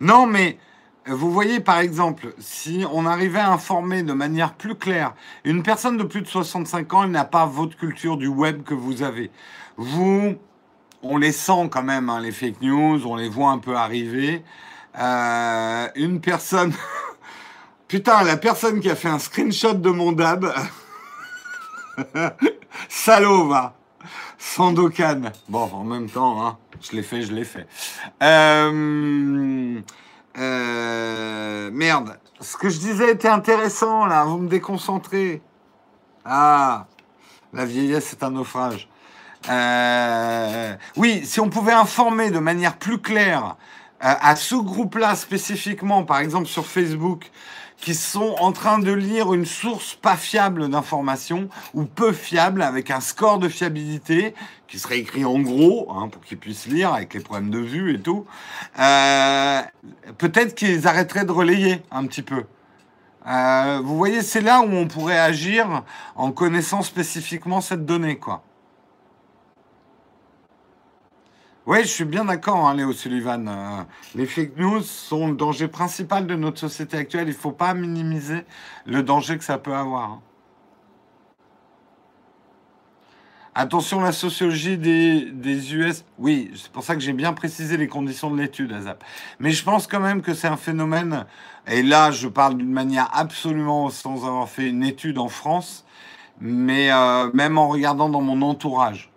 Non, mais vous voyez, par exemple, si on arrivait à informer de manière plus claire, une personne de plus de 65 ans, elle n'a pas votre culture du web que vous avez. Vous, on les sent quand même, hein, les fake news, on les voit un peu arriver. Euh, une personne... (laughs) Putain, la personne qui a fait un screenshot de mon dab... (laughs) Salaud, va Sandokan. Bon, en même temps, hein, je l'ai fait, je l'ai fait. Euh... Euh, merde. Ce que je disais était intéressant, là. Vous me déconcentrez. Ah, la vieillesse est un naufrage. Euh, oui, si on pouvait informer de manière plus claire à ce groupe-là spécifiquement, par exemple sur Facebook, qui sont en train de lire une source pas fiable d'information ou peu fiable avec un score de fiabilité qui serait écrit en gros hein, pour qu'ils puissent lire avec les problèmes de vue et tout. Euh, Peut-être qu'ils arrêteraient de relayer un petit peu. Euh, vous voyez, c'est là où on pourrait agir en connaissant spécifiquement cette donnée, quoi. Oui, je suis bien d'accord, hein, Léo Sullivan. Euh, les fake news sont le danger principal de notre société actuelle. Il ne faut pas minimiser le danger que ça peut avoir. Hein. Attention, la sociologie des, US. Oui, c'est pour ça que j'ai bien précisé les conditions de l'étude, Azap. Mais je pense quand même que c'est un phénomène, et là je parle d'une manière absolument sans avoir fait une étude en France, mais euh, même en regardant dans mon entourage.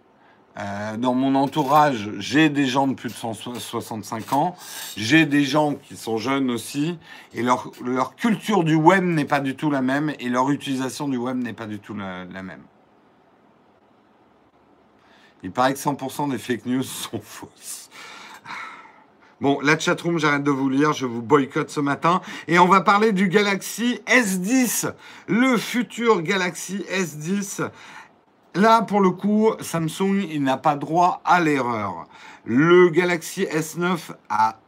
Euh, dans mon entourage, j'ai des gens de plus de 165 ans, j'ai des gens qui sont jeunes aussi, et leur, culture du web n'est pas du tout la même, et leur utilisation du web n'est pas du tout la, la même. Il paraît que 100% des fake news sont (laughs) fausses. Bon, la chatroom, j'arrête de vous lire, je vous boycotte ce matin. Et on va parler du Galaxy S10, le futur Galaxy S10 Là, pour le coup, Samsung, il n'a pas droit à l'erreur. Le Galaxy S9 a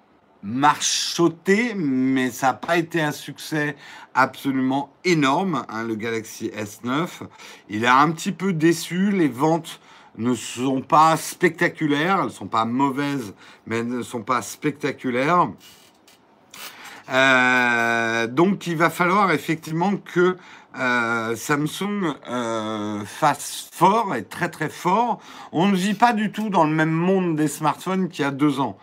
marchoté, mais ça n'a pas été un succès absolument énorme, hein, le Galaxy S9. Il est un petit peu déçu, les ventes ne sont pas spectaculaires, elles ne sont pas mauvaises, mais elles ne sont pas spectaculaires. Euh, donc il va falloir effectivement que euh, Samsung euh, fasse fort et très très fort. On ne vit pas du tout dans le même monde des smartphones qu'il y a deux ans.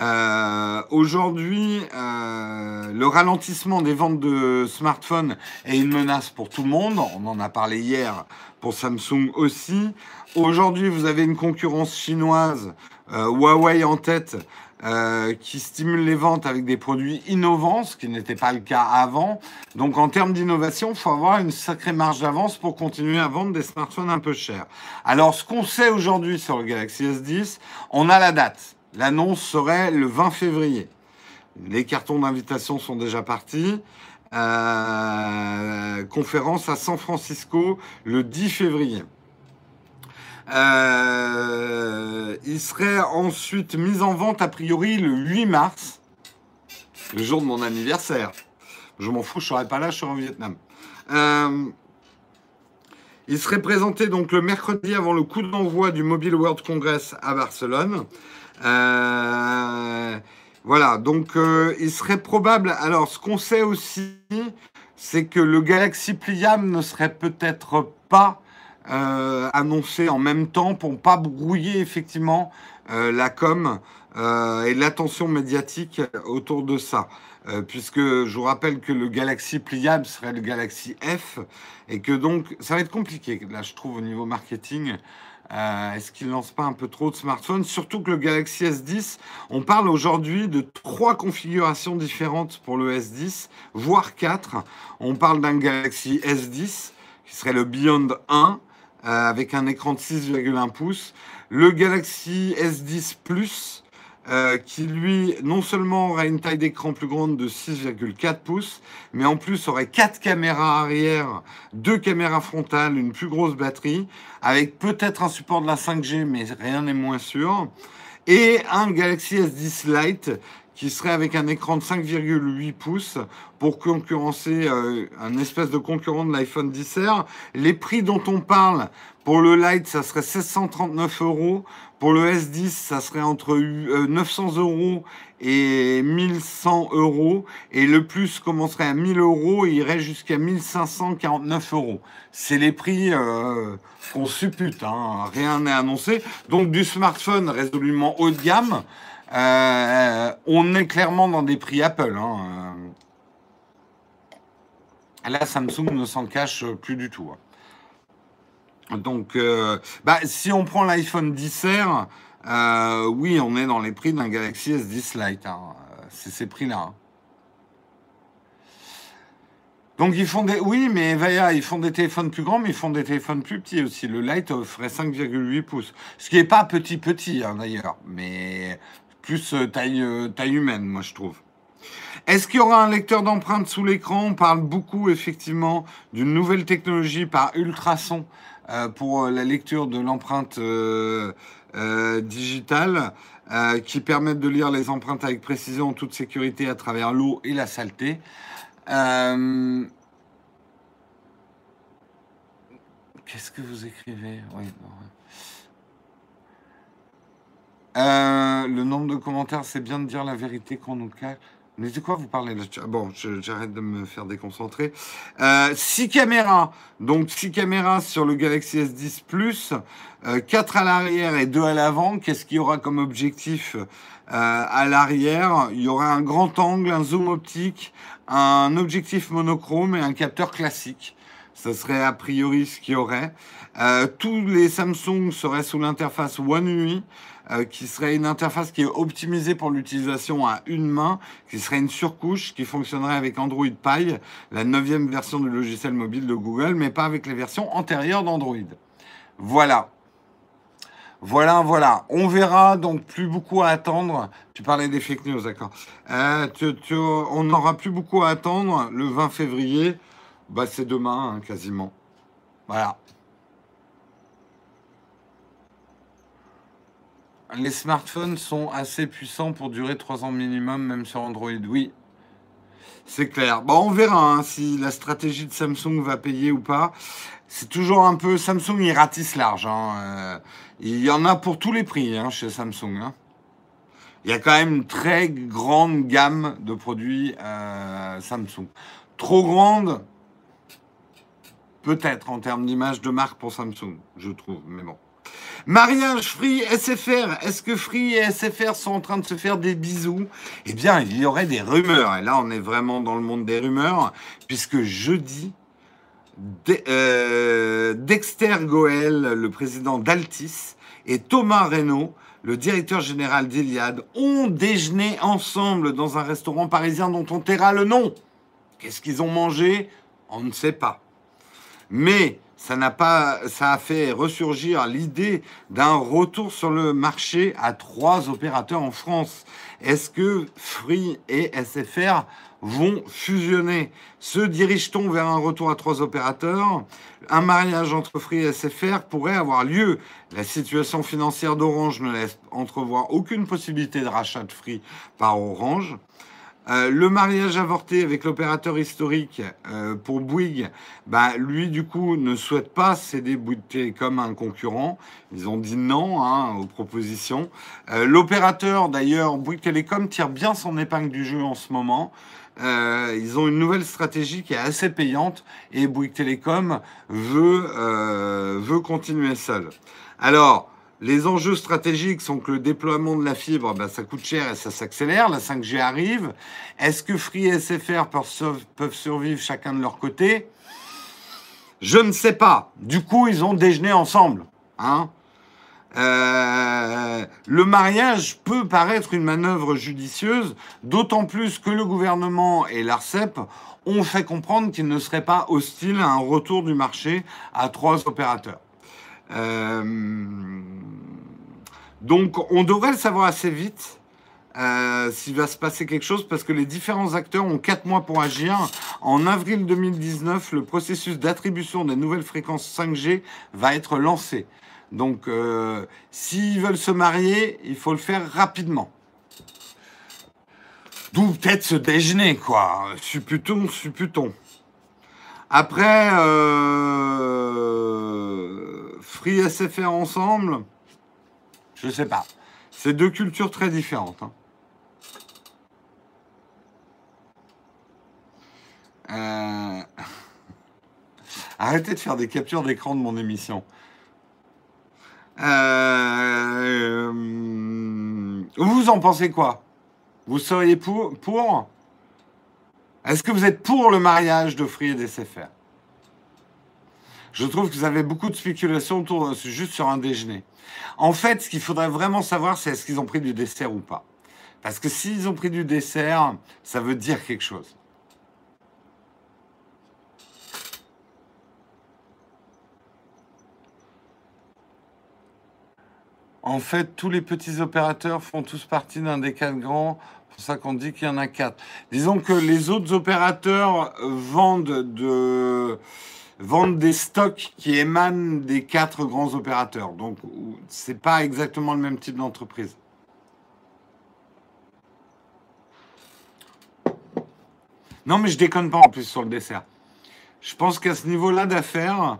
Euh, Aujourd'hui, le ralentissement des ventes de smartphones est une menace pour tout le monde. On en a parlé hier pour Samsung aussi. Aujourd'hui, vous avez une concurrence chinoise, Huawei en tête, euh, qui stimule les ventes avec des produits innovants, ce qui n'était pas le cas avant. Donc en termes d'innovation, il faut avoir une sacrée marge d'avance pour continuer à vendre des smartphones un peu chers. Alors ce qu'on sait aujourd'hui sur le Galaxy S10, on a la date. L'annonce serait le 20 février. Les cartons d'invitation sont déjà partis. Euh, conférence à San Francisco le 10 février. Euh, il serait ensuite mis en vente a priori le 8 mars, le jour de mon anniversaire. Je m'en fous, je serai pas là, je serai en Vietnam. Euh, il serait présenté donc le mercredi avant le coup d'envoi du Mobile World Congress à Barcelone. Euh, voilà, donc il serait probable. Alors, ce qu'on sait aussi, c'est que le Galaxy Pliable ne serait peut-être pas euh, en même temps pour pas brouiller effectivement euh, la com euh, et l'attention médiatique autour de ça. puisque je vous rappelle que le Galaxy pliable serait le Galaxy F et que donc ça va être compliqué là je trouve au niveau marketing. Est-ce qu'il lance pas un peu trop de smartphones? Surtout que le Galaxy S10, on parle aujourd'hui de trois configurations différentes pour le S10, voire quatre. On parle d'un Galaxy S10 qui serait le Beyond 1, euh, avec un écran de 6,1 pouces. Le Galaxy S10 Plus, euh, qui lui, non seulement aurait une taille d'écran plus grande de 6,4 pouces, mais en plus aurait quatre caméras arrière, deux caméras frontales, une plus grosse batterie, avec peut-être un support de la 5G, mais rien n'est moins sûr. Et un Galaxy S10 Lite qui serait avec un écran de 5,8 pouces pour concurrencer euh, un espèce de concurrent de l'iPhone 10R. Les prix dont on parle pour le Lite, ça serait 739 euros. Pour le S10, ça serait entre 900 euh, euros et 1100 euros. Et le plus commencerait à 1000 euros et irait jusqu'à 1549 euros. C'est les prix euh, qu'on suppute, hein. rien n'est annoncé. Donc du smartphone résolument haut de gamme. Euh, on est clairement dans des prix Apple. Hein. Euh. Là, Samsung ne s'en cache plus du tout. Hein. Donc, euh, bah, si on prend l'iPhone 10R, oui, on est dans les prix d'un Galaxy S10 Lite. Hein. C'est ces prix-là. Donc ils font des, oui, mais Vaya, ils font des téléphones plus grands, mais ils font des téléphones plus petits aussi. Le Lite ferait 5,8 pouces, ce qui n'est pas petit petit d'ailleurs, mais plus euh, taille, euh, taille humaine, moi je trouve. Est-ce qu'il y aura un lecteur d'empreintes sous l'écran? On parle beaucoup effectivement d'une nouvelle technologie par ultrason euh, pour la lecture de l'empreinte digitale qui permet de lire les empreintes avec précision en toute sécurité à travers l'eau et la saleté. Qu'est-ce que vous écrivez? Oui, euh, le nombre de commentaires, c'est bien de dire la vérité qu'on nous cache. Mais de quoi vous parlez là? Bon, j'arrête de me faire déconcentrer. Euh, 6 caméras. Donc 6 caméras sur le Galaxy S10 Plus. Euh, 4 à l'arrière et 2 à l'avant. Qu'est-ce qu'il y aura comme objectif euh, à l'arrière? Il y aura un grand angle, un zoom optique, un objectif monochrome et un capteur classique. Ça serait a priori ce qu'il y aurait. Euh, tous les Samsung seraient sous l'interface One UI. Euh, qui serait une interface qui est optimisée pour l'utilisation à une main, qui serait une surcouche qui fonctionnerait avec Android Pie, la neuvième version du logiciel mobile de Google, mais pas avec les versions antérieures d'Android. Voilà. Voilà, voilà. On verra, donc plus beaucoup à attendre. Tu parlais des fake news, d'accord. Euh, on n'aura plus beaucoup à attendre le 20 février. Bah, c'est demain, hein, quasiment. Voilà. Les smartphones sont assez puissants pour durer 3 ans minimum, même sur Android. Oui, c'est clair. Bon, on verra hein, si la stratégie de Samsung va payer ou pas. C'est toujours un peu. Samsung, il ratisse large. Hein. Euh, il y en a pour tous les prix hein, chez Samsung. Il y a quand même une très grande gamme de produits euh, Samsung. Trop grande, peut-être en termes d'image de marque pour Samsung, je trouve. Mais bon. Mariage Free SFR. Est-ce que Free et SFR sont en train de se faire des bisous? Eh bien, il y aurait des rumeurs. Et là, on est vraiment dans le monde des rumeurs, puisque jeudi, euh, Dexter Goel, le président d'Altis, et Thomas Reynaud, le directeur général d'Iliade, ont déjeuné ensemble dans un restaurant parisien dont on taira le nom. Qu'est-ce qu'ils ont mangé? On ne sait pas. Mais ça n'a pas, ça a fait ressurgir l'idée d'un retour sur le marché à trois opérateurs en France. Est-ce que Free et SFR vont fusionner? Se dirige-t-on vers un retour à trois opérateurs? Un mariage entre Free et SFR pourrait avoir lieu. La situation financière d'Orange ne laisse entrevoir aucune possibilité de rachat de Free par Orange. Euh, le mariage avorté avec l'opérateur historique euh, pour Bouygues, bah, lui, du coup, ne souhaite pas céder Bouygues Télécom à un concurrent. Ils ont dit non hein, aux propositions. Euh, l'opérateur, d'ailleurs, Bouygues Télécom tire bien son épingle du jeu en ce moment. ils ont une nouvelle stratégie qui est assez payante et Bouygues Télécom veut, veut continuer seul. Alors, les enjeux stratégiques sont que le déploiement de la fibre, bah, ça coûte cher et ça s'accélère. La 5G arrive. Est-ce que Free et SFR peuvent survivre chacun de leur côté? Je ne sais pas. Du coup, ils ont déjeuné ensemble. Hein euh, le mariage peut paraître une manœuvre judicieuse, d'autant plus que le gouvernement et l'ARCEP ont fait comprendre qu'ils ne seraient pas hostiles à un retour du marché à trois opérateurs. Euh, donc on devrait le savoir assez vite. Euh, s'il va se passer quelque chose parce que les différents acteurs ont quatre mois pour agir. En avril 2019, le processus d'attribution des nouvelles fréquences 5G va être lancé. Donc, euh, s'ils veulent se marier, il faut le faire rapidement. D'où peut-être se déjeuner, quoi. Supputons, supputons. Après, euh, Free SFR ensemble, je sais pas. C'est deux cultures très différentes. Hein. Euh, (laughs) arrêtez de faire des captures d'écran de mon émission. Euh, vous en pensez quoi? Vous seriez pour? Est-ce que vous êtes pour le mariage de Free et d'SFR Je trouve que vous avez beaucoup de spéculations autour, juste sur un déjeuner. En fait, ce qu'il faudrait vraiment savoir, c'est est-ce qu'ils ont pris du dessert ou pas. Parce que s'ils ont pris du dessert, ça veut dire quelque chose. En fait, tous les petits opérateurs font tous partie d'un des quatre grands. C'est ça qu'on dit qu'il y en a quatre. Disons que les autres opérateurs vendent de vendent des stocks qui émanent des quatre grands opérateurs. Donc, c'est pas exactement le même type d'entreprise. Non, mais je déconne pas en plus sur le dessert. Je pense qu'à ce niveau-là d'affaires,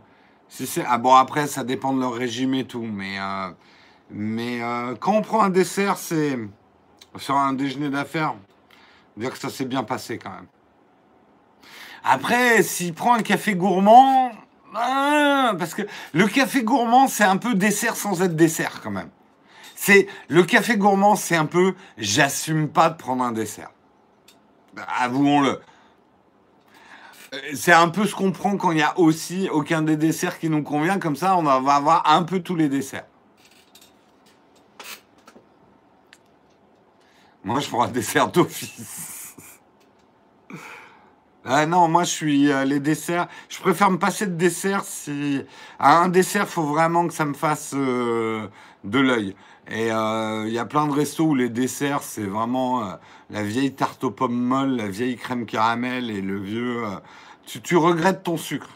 ah bon après ça dépend de leur régime et tout, mais euh, mais euh, quand on prend un dessert, c'est sur un déjeuner d'affaires, dire que ça s'est bien passé quand même. Après, s'il prend un café gourmand, ah, parce que le café gourmand, c'est un peu dessert sans être dessert quand même. C'est le café gourmand, c'est un peu j'assume pas de prendre un dessert. Avouons-le. C'est un peu ce qu'on prend quand il n'y a aussi aucun des desserts qui nous convient. Comme ça, on va avoir un peu tous les desserts. Moi, je prends un dessert d'office. Ah non, moi je suis euh, les desserts. Je préfère me passer de dessert si à un dessert, faut vraiment que ça me fasse euh, de l'œil. Et euh, il y a plein de restos où les desserts, c'est vraiment la vieille tarte aux pommes molles, la vieille crème caramel et le vieux. Tu, tu, regrettes ton sucre.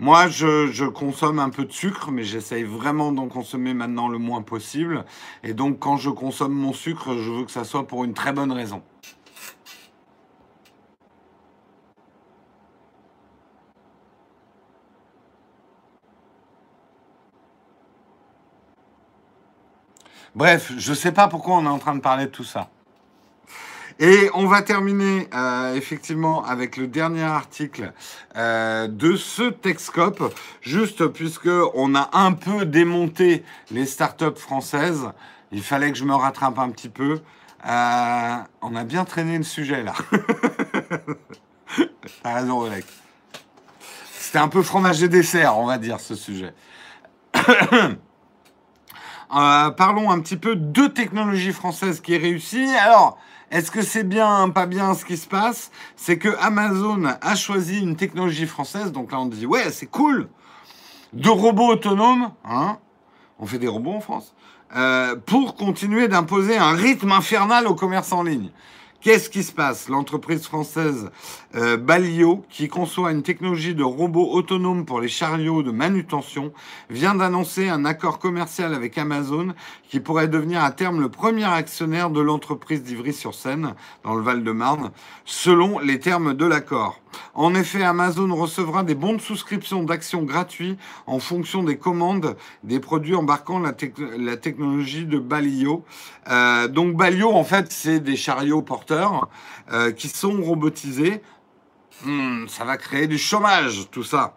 Moi, je, consomme un peu de sucre, mais j'essaye vraiment d'en consommer maintenant le moins possible. Et donc, quand je consomme mon sucre, je veux que ça soit pour une très bonne raison. Bref, je ne sais pas pourquoi on est en train de parler de tout ça. Et on va terminer euh, effectivement avec le dernier article euh, de ce Techscope, juste puisque on a un peu démonté les startups françaises. Il fallait que je me rattrape un petit peu. Euh, on a bien traîné le sujet là. (laughs) T'as raison, Alex. C'était un peu fromage et dessert, on va dire, ce sujet. (coughs) Parlons un petit peu de technologie française qui est réussie. Alors, est-ce que c'est bien, pas bien ce qui se passe? C'est que Amazon a choisi une technologie française. Donc là, on dit ouais, c'est cool. de robots autonomes, hein, on fait des robots en France, euh, pour continuer d'imposer un rythme infernal au commerce en ligne. Qu'est-ce qui se passe? L'entreprise française euh, Balio, qui conçoit une technologie de robot autonome pour les chariots de manutention, vient d'annoncer un accord commercial avec Amazon qui pourrait devenir à terme le premier actionnaire de l'entreprise d'Ivry-sur-Seine, dans le Val-de-Marne, selon les termes de l'accord. En effet, Amazon recevra des bons de souscription d'actions gratuits en fonction des commandes des produits embarquant la, technologie de Balio. Euh, donc Balio, en fait, c'est des chariots porteurs euh, qui sont robotisés. Hmm, ça va créer du chômage, tout ça.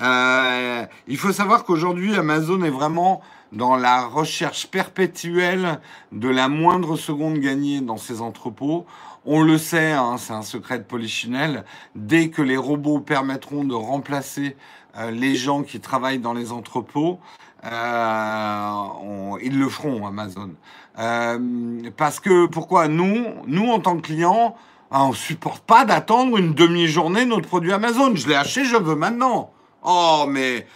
Euh, il faut savoir qu'aujourd'hui, Amazon est vraiment dans la recherche perpétuelle de la moindre seconde gagnée dans ses entrepôts. On le sait, hein, c'est un secret de polichinelle, dès que les robots permettront de remplacer euh, les gens qui travaillent dans les entrepôts, euh, ils le feront, Amazon. Euh, parce que pourquoi nous, nous en tant que clients, hein, on supporte pas d'attendre une demi-journée notre produit Amazon. Je l'ai acheté, je veux maintenant. Oh, mais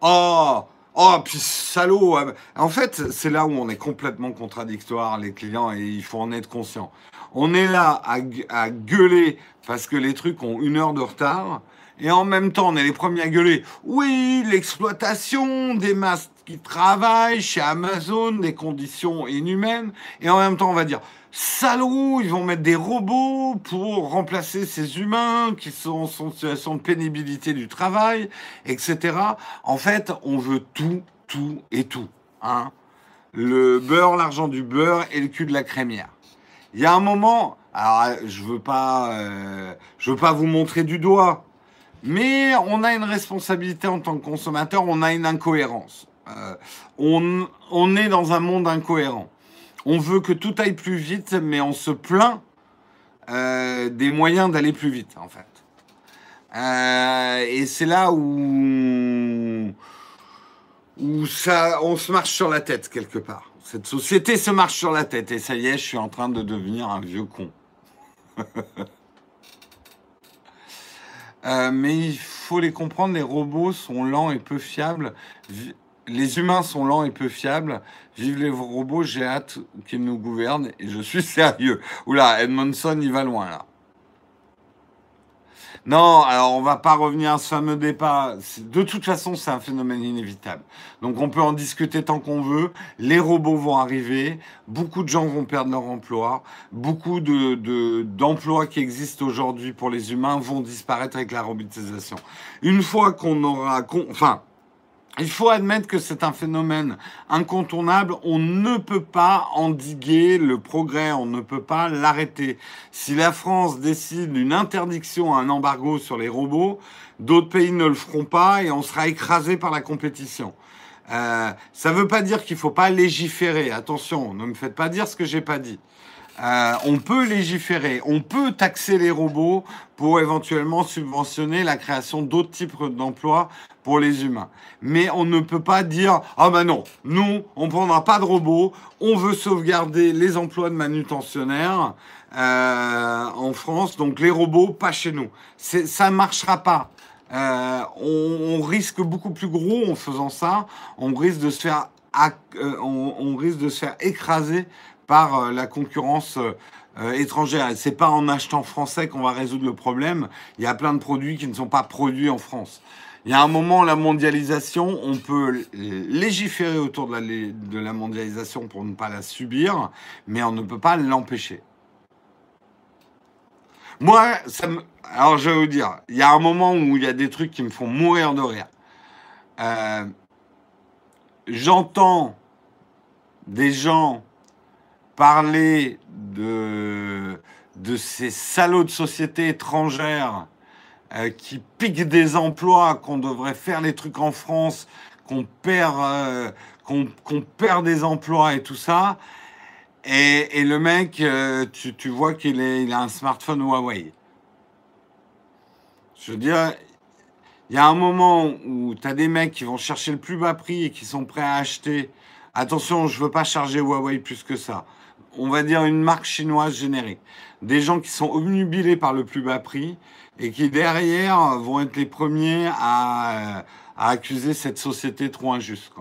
oh, oh, puis salaud. En fait, c'est là où on est complètement contradictoire, les clients, et il faut en être conscient. On est là à, gueuler parce que les trucs ont une heure de retard. Et en même temps, on est les premiers à gueuler. Oui, l'exploitation des masses qui travaillent chez Amazon, des conditions inhumaines. Et en même temps, on va dire, salauds, ils vont mettre des robots pour remplacer ces humains qui sont en situation de pénibilité du travail, etc. En fait, on veut tout, tout et tout. Hein le beurre, l'argent du beurre et le cul de la crémière. Il y a un moment, alors je veux pas, euh, je veux pas vous montrer du doigt, mais on a une responsabilité en tant que consommateur, on a une incohérence. Euh, on, on est dans un monde incohérent. On veut que tout aille plus vite, mais on se plaint euh, des moyens d'aller plus vite, en fait. et c'est là où, où ça, on se marche sur la tête quelque part. Cette société se marche sur la tête et ça y est, je suis en train de devenir un vieux con. (laughs) Euh, mais il faut les comprendre, les robots sont lents et peu fiables. Les humains sont lents et peu fiables. Vive les robots, j'ai hâte qu'ils nous gouvernent et je suis (laughs) sérieux. Oula, Edmondson, il va loin là. Non, alors on va pas revenir à ce fameux débat. De toute façon, c'est un phénomène inévitable. Donc on peut en discuter tant qu'on veut. Les robots vont arriver. Beaucoup de gens vont perdre leur emploi. Beaucoup de, d'emplois qui existent aujourd'hui pour les humains vont disparaître avec la robotisation. Une fois qu'on aura... Enfin, il faut admettre que c'est un phénomène incontournable. On ne peut pas endiguer le progrès, on ne peut pas l'arrêter. Si la France décide d'une interdiction, un embargo sur les robots, d'autres pays ne le feront pas et on sera écrasé par la compétition. Euh, ça ne veut pas dire qu'il ne faut pas légiférer. Attention, ne me faites pas dire ce que j'ai pas dit. Euh, on peut légiférer, on peut taxer les robots pour éventuellement subventionner la création d'autres types d'emplois pour les humains. Mais on ne peut pas dire ah ben non, nous on prendra pas de robots, on veut sauvegarder les emplois de manutentionnaires euh, en France, donc les robots pas chez nous. Ça ne marchera pas. Euh, on, risque beaucoup plus gros en faisant ça. On risque de se faire, on risque de se faire écraser par euh, la concurrence euh, étrangère. Et c'est pas en achetant français qu'on va résoudre le problème. Il y a plein de produits qui ne sont pas produits en France. Il y a un moment, la mondialisation, on peut légiférer autour de la, mondialisation pour ne pas la subir, mais on ne peut pas l'empêcher. Moi, alors je vais vous dire, il y a un moment où il y a des trucs qui me font mourir de rire. Euh, j'entends des gens parler de, de ces salauds de sociétés étrangères euh, qui piquent des emplois, qu'on devrait faire les trucs en France, qu'on perd, euh, perd des emplois et tout ça. Et, et le mec, euh, tu, tu, vois qu'il il a un smartphone Huawei. Je veux dire, il y a un moment où tu as des mecs qui vont chercher le plus bas prix et qui sont prêts à acheter. Attention, je veux pas charger Huawei plus que ça on va dire, une marque chinoise générique. Des gens qui sont obnubilés par le plus bas prix et qui derrière vont être les premiers à, accuser cette société trop injuste.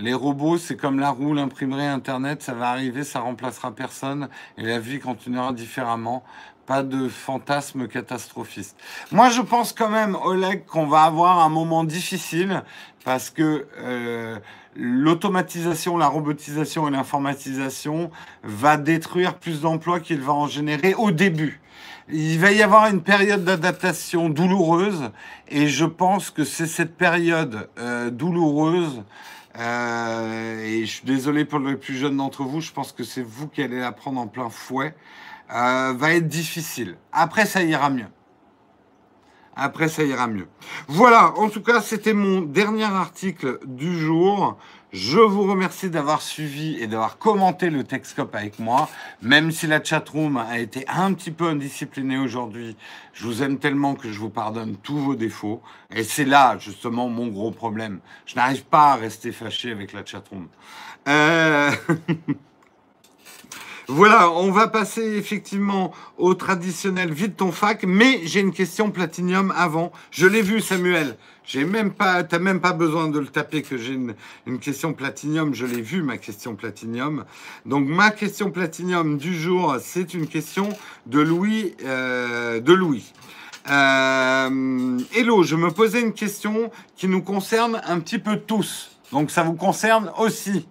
Les robots, c'est comme la roue, l'imprimerie, Internet, ça va arriver, ça remplacera personne et la vie continuera différemment. Pas de fantasme catastrophiste. Moi, je pense quand même, Oleg, qu'on va avoir un moment difficile parce que euh, l'automatisation, la robotisation et l'informatisation va détruire plus d'emplois qu'il va en générer au début. Il va y avoir une période d'adaptation douloureuse et je pense que c'est cette période euh, douloureuse euh, et je suis désolé pour les plus jeunes d'entre vous, je pense que c'est vous qui allez la prendre en plein fouet. Euh, va être difficile. Après, ça ira mieux. Après, ça ira mieux. Voilà, en tout cas, c'était mon dernier article du jour. Je vous remercie d'avoir suivi et d'avoir commenté le Texcope avec moi. Même si la chatroom a été un petit peu indisciplinée aujourd'hui, je vous aime tellement que je vous pardonne tous vos défauts. Et c'est là, justement, mon gros problème. Je n'arrive pas à rester fâché avec la chatroom. Euh... (laughs) Voilà, on va passer effectivement au traditionnel vide ton fac, mais j'ai une question platinium avant. Je l'ai vu, Samuel. J'ai même pas, t'as même pas besoin de le taper que j'ai une, question platinium. Je l'ai vu, ma question platinium. Donc, ma question platinium du jour, c'est une question de Louis, euh, de Louis. Euh, hello, je me posais une question qui nous concerne un petit peu tous. Donc, ça vous concerne aussi.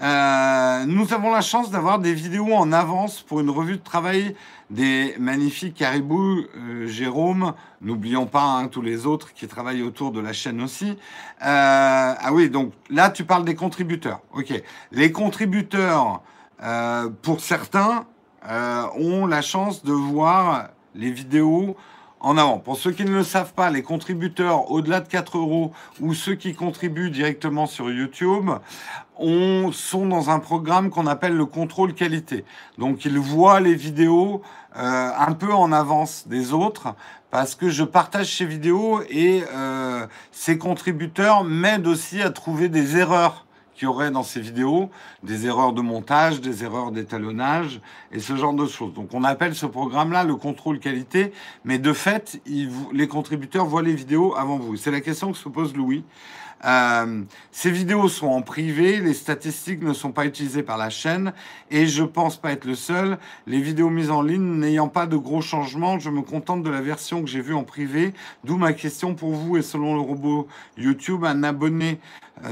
Euh, nous avons la chance d'avoir des vidéos en avance pour une revue de travail des magnifiques caribous. Euh, Jérôme, n'oublions pas hein, tous les autres qui travaillent autour de la chaîne aussi. Euh, ah oui, donc là tu parles des contributeurs. Ok, les contributeurs, pour certains, ont la chance de voir les vidéos en avant. Pour ceux qui ne le savent pas, les contributeurs au-delà de 4 euros ou ceux qui contribuent directement sur YouTube on, sont dans un programme qu'on appelle le contrôle qualité. Donc ils voient les vidéos euh, un peu en avance des autres parce que je partage ces vidéos et euh, ces contributeurs m'aident aussi à trouver des erreurs qu'il y aurait dans ces vidéos, des erreurs de montage, des erreurs d'étalonnage et ce genre de choses. Donc on appelle ce programme-là le contrôle qualité, mais de fait, les contributeurs voient les vidéos avant vous. C'est la question que se pose Louis. Euh, ces vidéos sont en privé, les statistiques ne sont pas utilisées par la chaîne et je pense pas être le seul. Les vidéos mises en ligne n'ayant pas de gros changements, je me contente de la version que j'ai vue en privé. D'où ma question pour vous et selon le robot YouTube, un abonné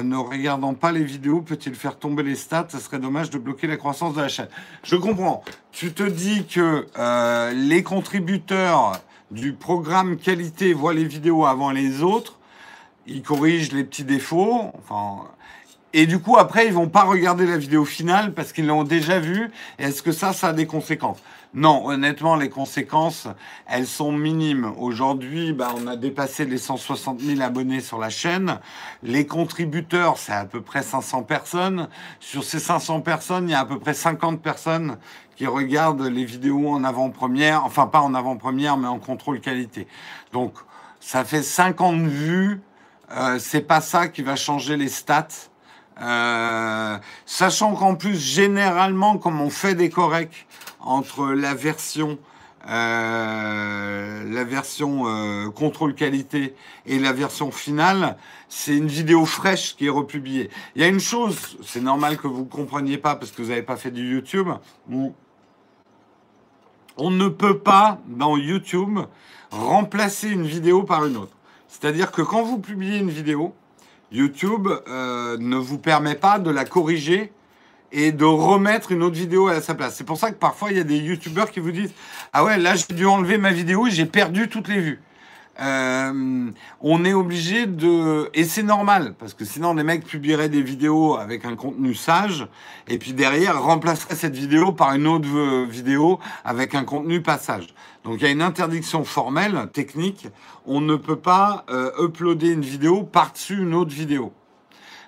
ne regardant pas les vidéos peut-il faire tomber les stats? Ce serait dommage de bloquer la croissance de la chaîne. Je comprends. Tu te dis que euh, les contributeurs du programme qualité voient les vidéos avant les autres ils corrigent les petits défauts. Enfin, et du coup, après, ils vont pas regarder la vidéo finale parce qu'ils l'ont déjà vue. Est-ce que ça, ça a des conséquences? Non, honnêtement, les conséquences, elles sont minimes. Aujourd'hui, bah, on a dépassé les 160 000 abonnés sur la chaîne. Les contributeurs, c'est à peu près 500 personnes. Sur ces 500 personnes, il y a à peu près 50 personnes qui regardent les vidéos en avant-première. Enfin, pas en avant-première, mais en contrôle qualité. Donc, ça fait 50 vues euh, c'est pas ça qui va changer les stats. Euh, sachant qu'en plus, généralement, comme on fait des corrects entre la version, euh, la version contrôle qualité et la version finale, c'est une vidéo fraîche qui est republiée. Il y a une chose, c'est normal que vous ne compreniez pas parce que vous n'avez pas fait du YouTube. On ne peut pas, dans YouTube, remplacer une vidéo par une autre. C'est-à-dire que quand vous publiez une vidéo, YouTube euh, ne vous permet pas de la corriger et de remettre une autre vidéo à sa place. C'est pour ça que parfois il y a des YouTubeurs qui vous disent Ah ouais, là j'ai dû enlever ma vidéo et j'ai perdu toutes les vues. Euh, on est obligé de... Et c'est normal, parce que sinon les mecs publieraient des vidéos avec un contenu sage, et puis derrière remplaceraient cette vidéo par une autre vidéo avec un contenu pas sage. Donc il y a une interdiction formelle, technique, on ne peut pas euh, uploader une vidéo par-dessus une autre vidéo.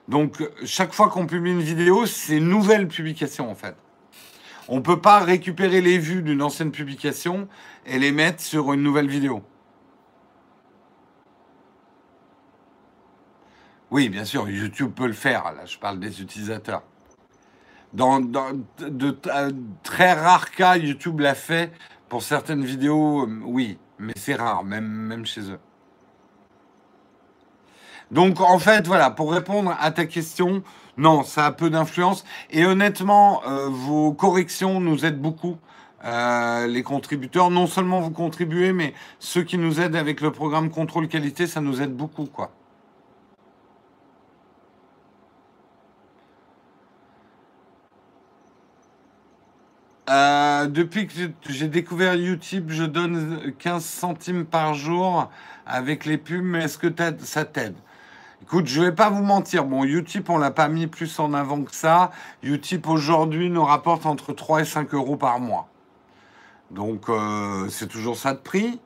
Donc chaque fois qu'on publie une vidéo, c'est une nouvelle publication en fait. On ne peut pas récupérer les vues d'une ancienne publication et les mettre sur une nouvelle vidéo. Oui, bien sûr, YouTube peut le faire. Là, je parle des utilisateurs. Dans, de, très rares cas, YouTube l'a fait. Pour certaines vidéos, euh, oui, mais c'est rare, même, même chez eux. Donc en fait, voilà, pour répondre à ta question, non, ça a peu d'influence. Et honnêtement, euh, vos corrections nous aident beaucoup. Euh, les contributeurs, non seulement vous contribuez, mais ceux qui nous aident avec le programme contrôle qualité, ça nous aide beaucoup, quoi. Euh, depuis que j'ai découvert YouTube, je donne 15 centimes par jour avec les pubs, mais est-ce que ça t'aide? Écoute, je vais pas vous mentir. Bon, Utip, on l'a pas mis plus en avant que ça. Utip aujourd'hui nous rapporte entre 3 et 5 euros par mois. Donc, euh, c'est toujours ça de prix.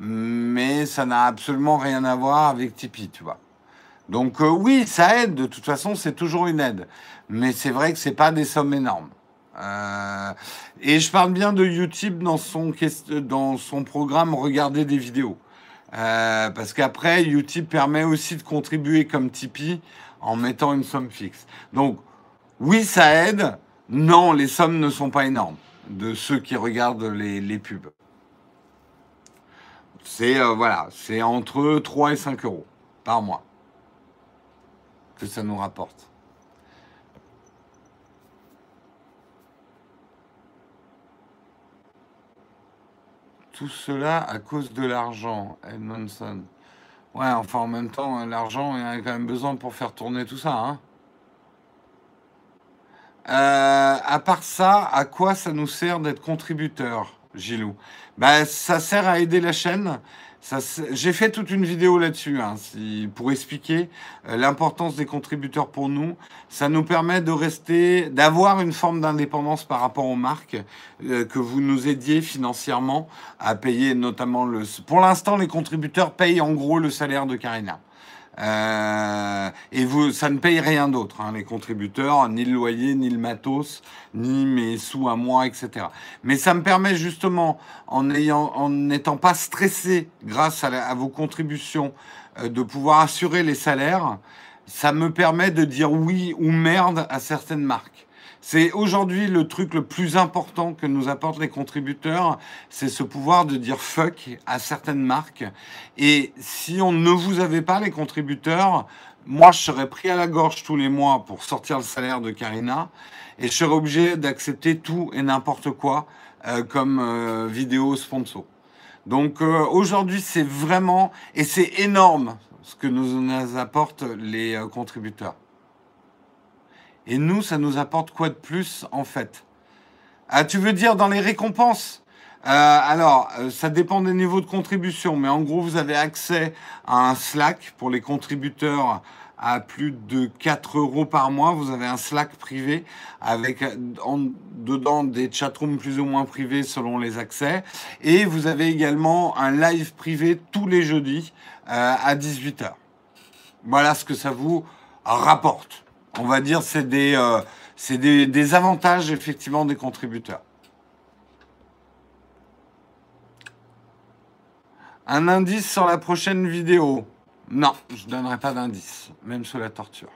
Mais ça n'a absolument rien à voir avec Tipeee, tu vois. Donc, euh, oui, ça aide. De toute façon, c'est toujours une aide. Mais c'est vrai que c'est pas des sommes énormes. Euh, et je parle bien de Utip dans son, dans son programme Regarder des vidéos. Euh, parce qu'après, Utip permet aussi de contribuer comme Tipeee en mettant une somme fixe. Donc, oui, ça aide. Non, les sommes ne sont pas énormes de ceux qui regardent les, pubs. C'est euh, voilà, c'est entre 3 et 5 euros par mois que ça nous rapporte. Tout cela à cause de l'argent, Edmondson. Ouais, enfin en même temps, l'argent, il y a quand même besoin pour faire tourner tout ça. Hein. Euh, à part ça, à quoi ça nous sert d'être contributeur, Gilou? Ben, Ça sert à aider la chaîne j'ai fait toute une vidéo là-dessus hein, pour expliquer euh, l'importance des contributeurs pour nous. Ça nous permet de rester, d'avoir une forme d'indépendance par rapport aux marques, euh, que vous nous aidiez financièrement à payer notamment le. Pour l'instant, les contributeurs payent en gros le salaire de Karina. Euh, et vous, ça ne paye rien d'autre, hein, les contributeurs, ni le loyer, ni le matos, ni mes sous à moi, etc. Mais ça me permet justement, en ayant, en n'étant pas stressé grâce à, vos contributions, euh, de pouvoir assurer les salaires. Ça me permet de dire oui ou merde à certaines marques. C'est aujourd'hui le truc le plus important que nous apportent les contributeurs, c'est ce pouvoir de dire fuck à certaines marques. Et si on ne vous avait pas les contributeurs, moi je serais pris à la gorge tous les mois pour sortir le salaire de Karina et je serais obligé d'accepter tout et n'importe quoi euh, comme euh, vidéo sponsor. Donc euh, aujourd'hui c'est vraiment et c'est énorme ce que nous apportent les contributeurs. Et nous, ça nous apporte quoi de plus en fait? Ah, tu veux dire dans les récompenses? Euh, alors, euh, ça dépend des niveaux de contribution, mais en gros, vous avez accès à un Slack pour les contributeurs à plus de 4 euros par mois. Vous avez un Slack privé avec dedans des chatrooms plus ou moins privés selon les accès. Et vous avez également un live privé tous les jeudis euh, à 18h. Voilà ce que ça vous rapporte on va dire, c'est des, euh, des, des, avantages effectivement des contributeurs. Un indice sur la prochaine vidéo? Non, je ne donnerai pas d'indice, même sous la torture.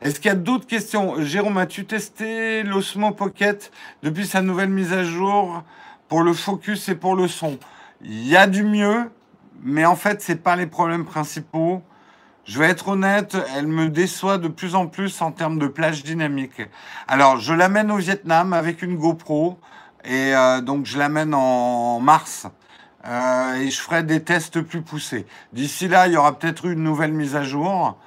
Est-ce qu'il y a d'autres questions? Jérôme, as-tu testé l'Osmo Pocket depuis sa nouvelle mise à jour pour le focus et pour le son? Il y a du mieux, mais en fait, ce pas les problèmes principaux. Je vais être honnête, elle me déçoit de plus en plus en termes de plage dynamique. Alors, je l'amène au Vietnam avec une GoPro et euh, donc je l'amène en mars. Euh, et je ferai des tests plus poussés. D'ici là, il y aura peut-être une nouvelle mise à jour.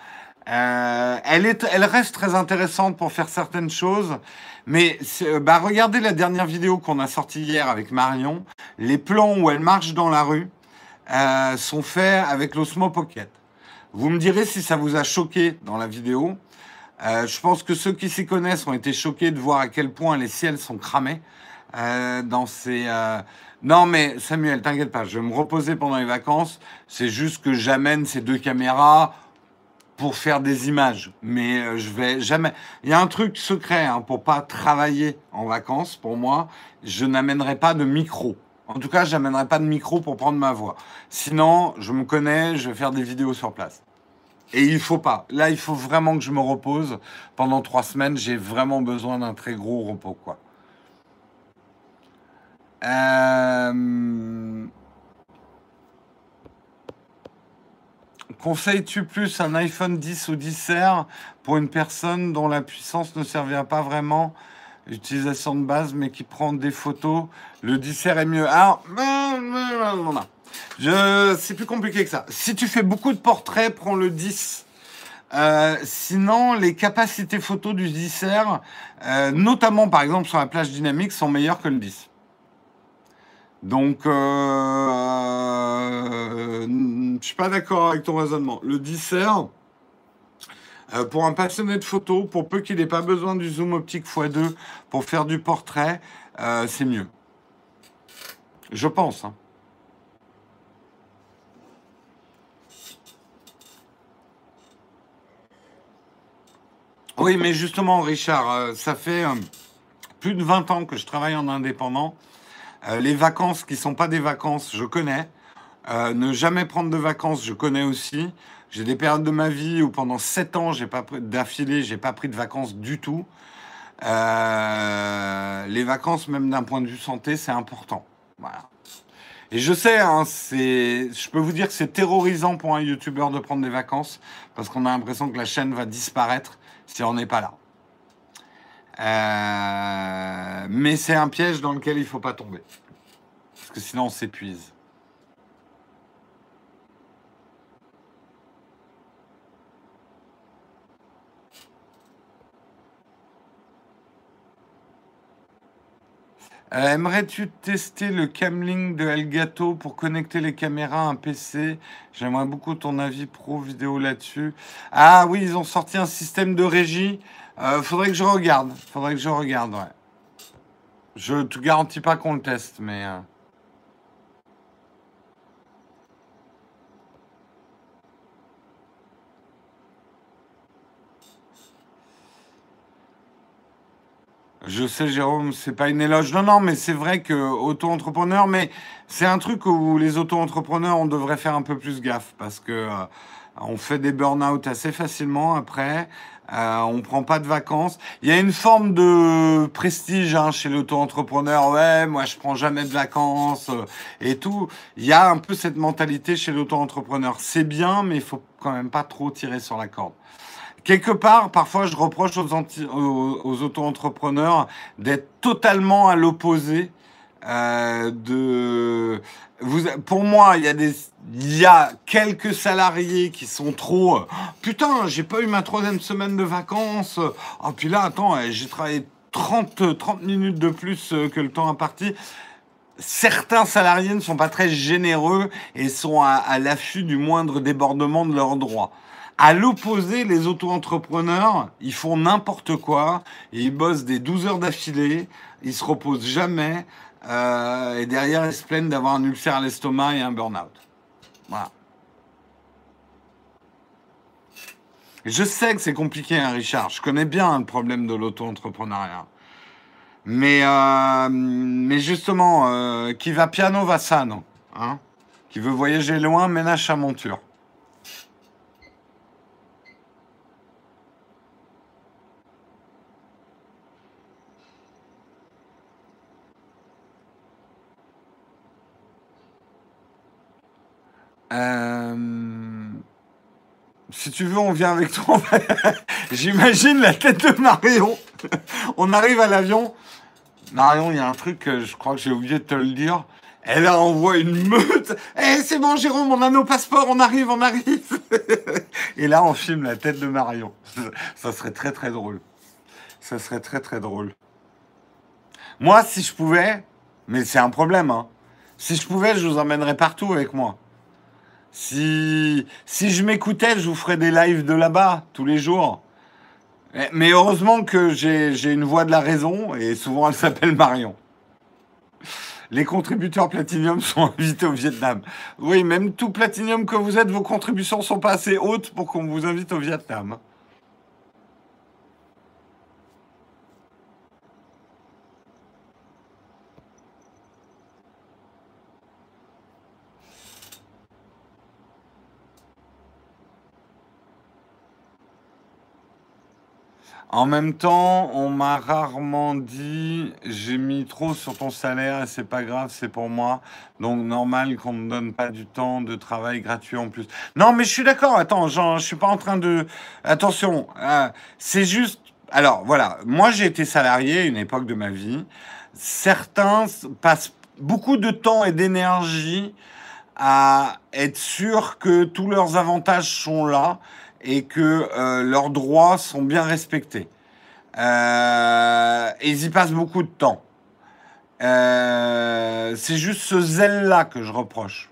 Euh, elle, est, elle reste très intéressante pour faire certaines choses, mais bah, regardez la dernière vidéo qu'on a sortie hier avec Marion. Les plans où elle marche dans la rue sont faits avec l'Osmo Pocket. Vous me direz si ça vous a choqué dans la vidéo. Euh, je pense que ceux qui s'y connaissent ont été choqués de voir à quel point les ciels sont cramés euh, dans ces. Euh, non, mais Samuel, t'inquiète pas, je vais me reposer pendant les vacances. C'est juste que j'amène ces deux caméras pour faire des images. Mais je vais jamais. Il y a un truc secret hein, pour pas travailler en vacances. Pour moi, je n'amènerai pas de micro. En tout cas, je n'amènerai pas de micro pour prendre ma voix. Sinon, je me connais, je vais faire des vidéos sur place. Et il faut pas. Là, il faut vraiment que je me repose. Pendant trois semaines, j'ai vraiment besoin d'un très gros repos, quoi. Euh... Conseilles-tu plus un iPhone 10 ou 10R pour une personne dont la puissance ne servira pas vraiment Utilisation de base, mais qui prend des photos. Le 10R est mieux. Alors, je, c'est plus compliqué que ça. Si tu fais beaucoup de portraits, prends le 10. Euh, sinon, les capacités photos du 10R, euh, notamment par exemple sur la plage dynamique, sont meilleures que le 10. Donc, euh, je suis pas d'accord avec ton raisonnement. Le 10R, euh, pour un passionné de photo, pour peu qu'il n'ait pas besoin du zoom optique x2 pour faire du portrait, euh, c'est mieux. Je pense. Hein. Oui, mais justement, Richard, euh, ça fait plus de 20 ans que je travaille en indépendant. les vacances qui ne sont pas des vacances, je connais. ne jamais prendre de vacances, je connais aussi. J'ai des périodes de ma vie où pendant 7 ans, j'ai pas d'affilée, j'ai pas pris de vacances du tout. Euh, les vacances, même d'un point de vue santé, c'est important. Et je sais, hein, je peux vous dire que c'est terrorisant pour un youtubeur de prendre des vacances parce qu'on a l'impression que la chaîne va disparaître si on n'est pas là. Euh, mais c'est un piège dans lequel il ne faut pas tomber. Parce que sinon on s'épuise. Euh, aimerais-tu tester le Camlink de Elgato pour connecter les caméras à un PC J'aimerais beaucoup ton avis pro vidéo là-dessus. Ah oui, ils ont sorti un système de régie. Euh, faudrait que je regarde. Faudrait que je regarde, ouais. Je te garantis pas qu'on le teste, mais. Euh, Je sais, Jérôme, c'est pas une éloge. Non, non, mais c'est vrai que auto-entrepreneur, mais c'est un truc où les auto-entrepreneurs, on devrait faire un peu plus gaffe parce que euh, on fait des burn-out assez facilement après. Euh, on prend pas de vacances. Il y a une forme de prestige hein, chez l'auto-entrepreneur. Ouais, moi je prends jamais de vacances euh, et tout. Il y a un peu cette mentalité chez l'auto-entrepreneur. C'est bien, mais il faut quand même pas trop tirer sur la corde. Quelque part, parfois, je reproche aux, auto-entrepreneurs d'être totalement à l'opposé euh, de. Pour moi, il y a quelques salariés qui sont trop. Euh, putain, j'ai pas eu ma troisième semaine de vacances. Ah, puis là, attends, eh, j'ai travaillé 30, 30 minutes de plus euh, que le temps imparti certains salariés ne sont pas très généreux et sont à l'affût du moindre débordement de leurs droits. À l'opposé, les auto-entrepreneurs, ils font n'importe quoi, ils bossent des 12 heures d'affilée, ils se reposent jamais, euh, et derrière, ils se plaignent d'avoir un ulcère à l'estomac et un burn-out. Voilà. Je sais que c'est compliqué, hein, Richard. Je connais bien le problème de l'auto-entrepreneuriat. Mais, euh, justement, euh, qui va piano va sano. Hein qui veut voyager loin, ménage sa monture. Euh, si tu veux, on vient avec toi. (laughs) J'imagine la tête de Marion. (laughs) on arrive à l'avion. Marion, il y a un truc, je crois que j'ai oublié de te le dire. Elle envoie une meute. Eh, c'est bon, Jérôme, on a nos passeports, on arrive, on arrive. (laughs) Et là, on filme la tête de Marion. Ça serait très, très drôle. Ça serait très, très drôle. Moi, si je pouvais, mais c'est un problème, hein. Si je pouvais, je vous emmènerais partout avec moi. Si, si je m'écoutais, je vous ferais des lives de là-bas tous les jours. Eh, mais heureusement que j'ai une voix de la raison et souvent elle s'appelle Marion. Les contributeurs Platinium (laughs) sont invités au Vietnam. Oui, même tout Platinium que vous êtes, vos contributions sont pas assez hautes pour qu'on vous invite au Vietnam. En même temps, on m'a rarement dit j'ai mis trop sur ton salaire c'est pas grave, c'est pour moi. Donc normal qu'on ne donne pas du temps de travail gratuit en plus. Non, mais je suis d'accord. Attends, je suis pas en train de. Attention, euh, c'est juste. Alors voilà, moi j'ai été salarié une époque de ma vie. Certains passent beaucoup de temps et d'énergie à être sûr que tous leurs avantages sont là et que euh, leurs droits sont bien respectés. Euh, ils y passent beaucoup de temps. Euh, c'est juste ce zèle-là que je reproche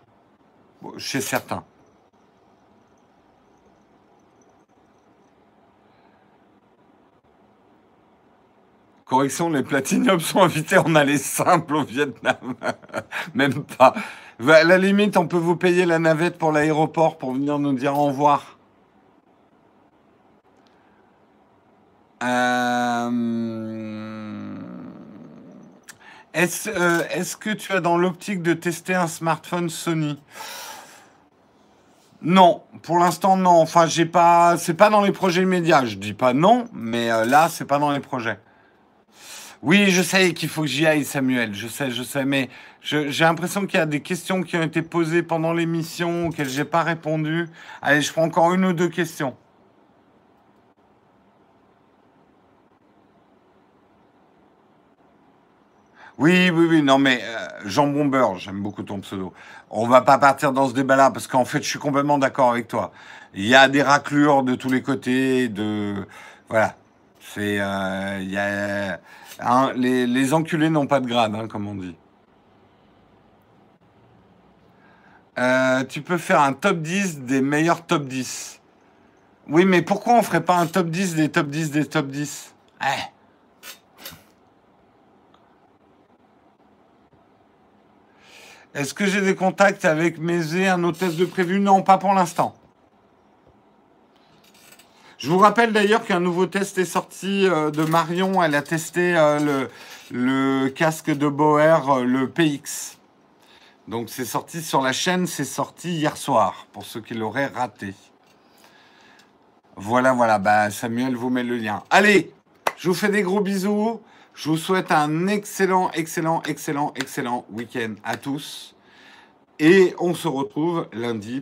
chez certains. Correction, les platiniums sont invités en aller simple au Vietnam. (laughs) Même pas. À la limite, on peut vous payer la navette pour l'aéroport pour venir nous dire au revoir. Euh, euh, est-ce que tu as dans l'optique de tester un smartphone Sony? Non, pour l'instant non. Enfin, j'ai pas, c'est pas dans les projets immédiats. Je dis pas non, mais euh, là, c'est pas dans les projets. Oui, je sais qu'il faut que j'y aille, Samuel. Je sais, je sais, mais j'ai l'impression qu'il y a des questions qui ont été posées pendant l'émission auxquelles j'ai pas répondu. Allez, je prends encore une ou deux questions. Oui, oui, oui, non, mais euh, Jean Bomber, j'aime beaucoup ton pseudo. On va pas partir dans ce débat-là parce qu'en fait, je suis complètement d'accord avec toi. Il y a des raclures de tous les côtés, de voilà. C'est, euh, hein, les, les enculés n'ont pas de grade, hein, comme on dit. Euh, tu peux faire un top 10 des meilleurs top 10. Oui, mais pourquoi on ferait pas un top 10 des top 10 des top 10 eh. Est-ce que j'ai des contacts avec Mézé, un hôtesse de prévu? Non, pas pour l'instant. Je vous rappelle d'ailleurs qu'un nouveau test est sorti euh, de Marion. Elle a testé euh, le, casque de Boer, euh, le PX. Donc c'est sorti sur la chaîne, c'est sorti hier soir, pour ceux qui l'auraient raté. Voilà, voilà, bah, Samuel vous met le lien. Allez, je vous fais des gros bisous. Je vous souhaite un excellent, excellent, excellent, excellent week-end à tous. Et on se retrouve lundi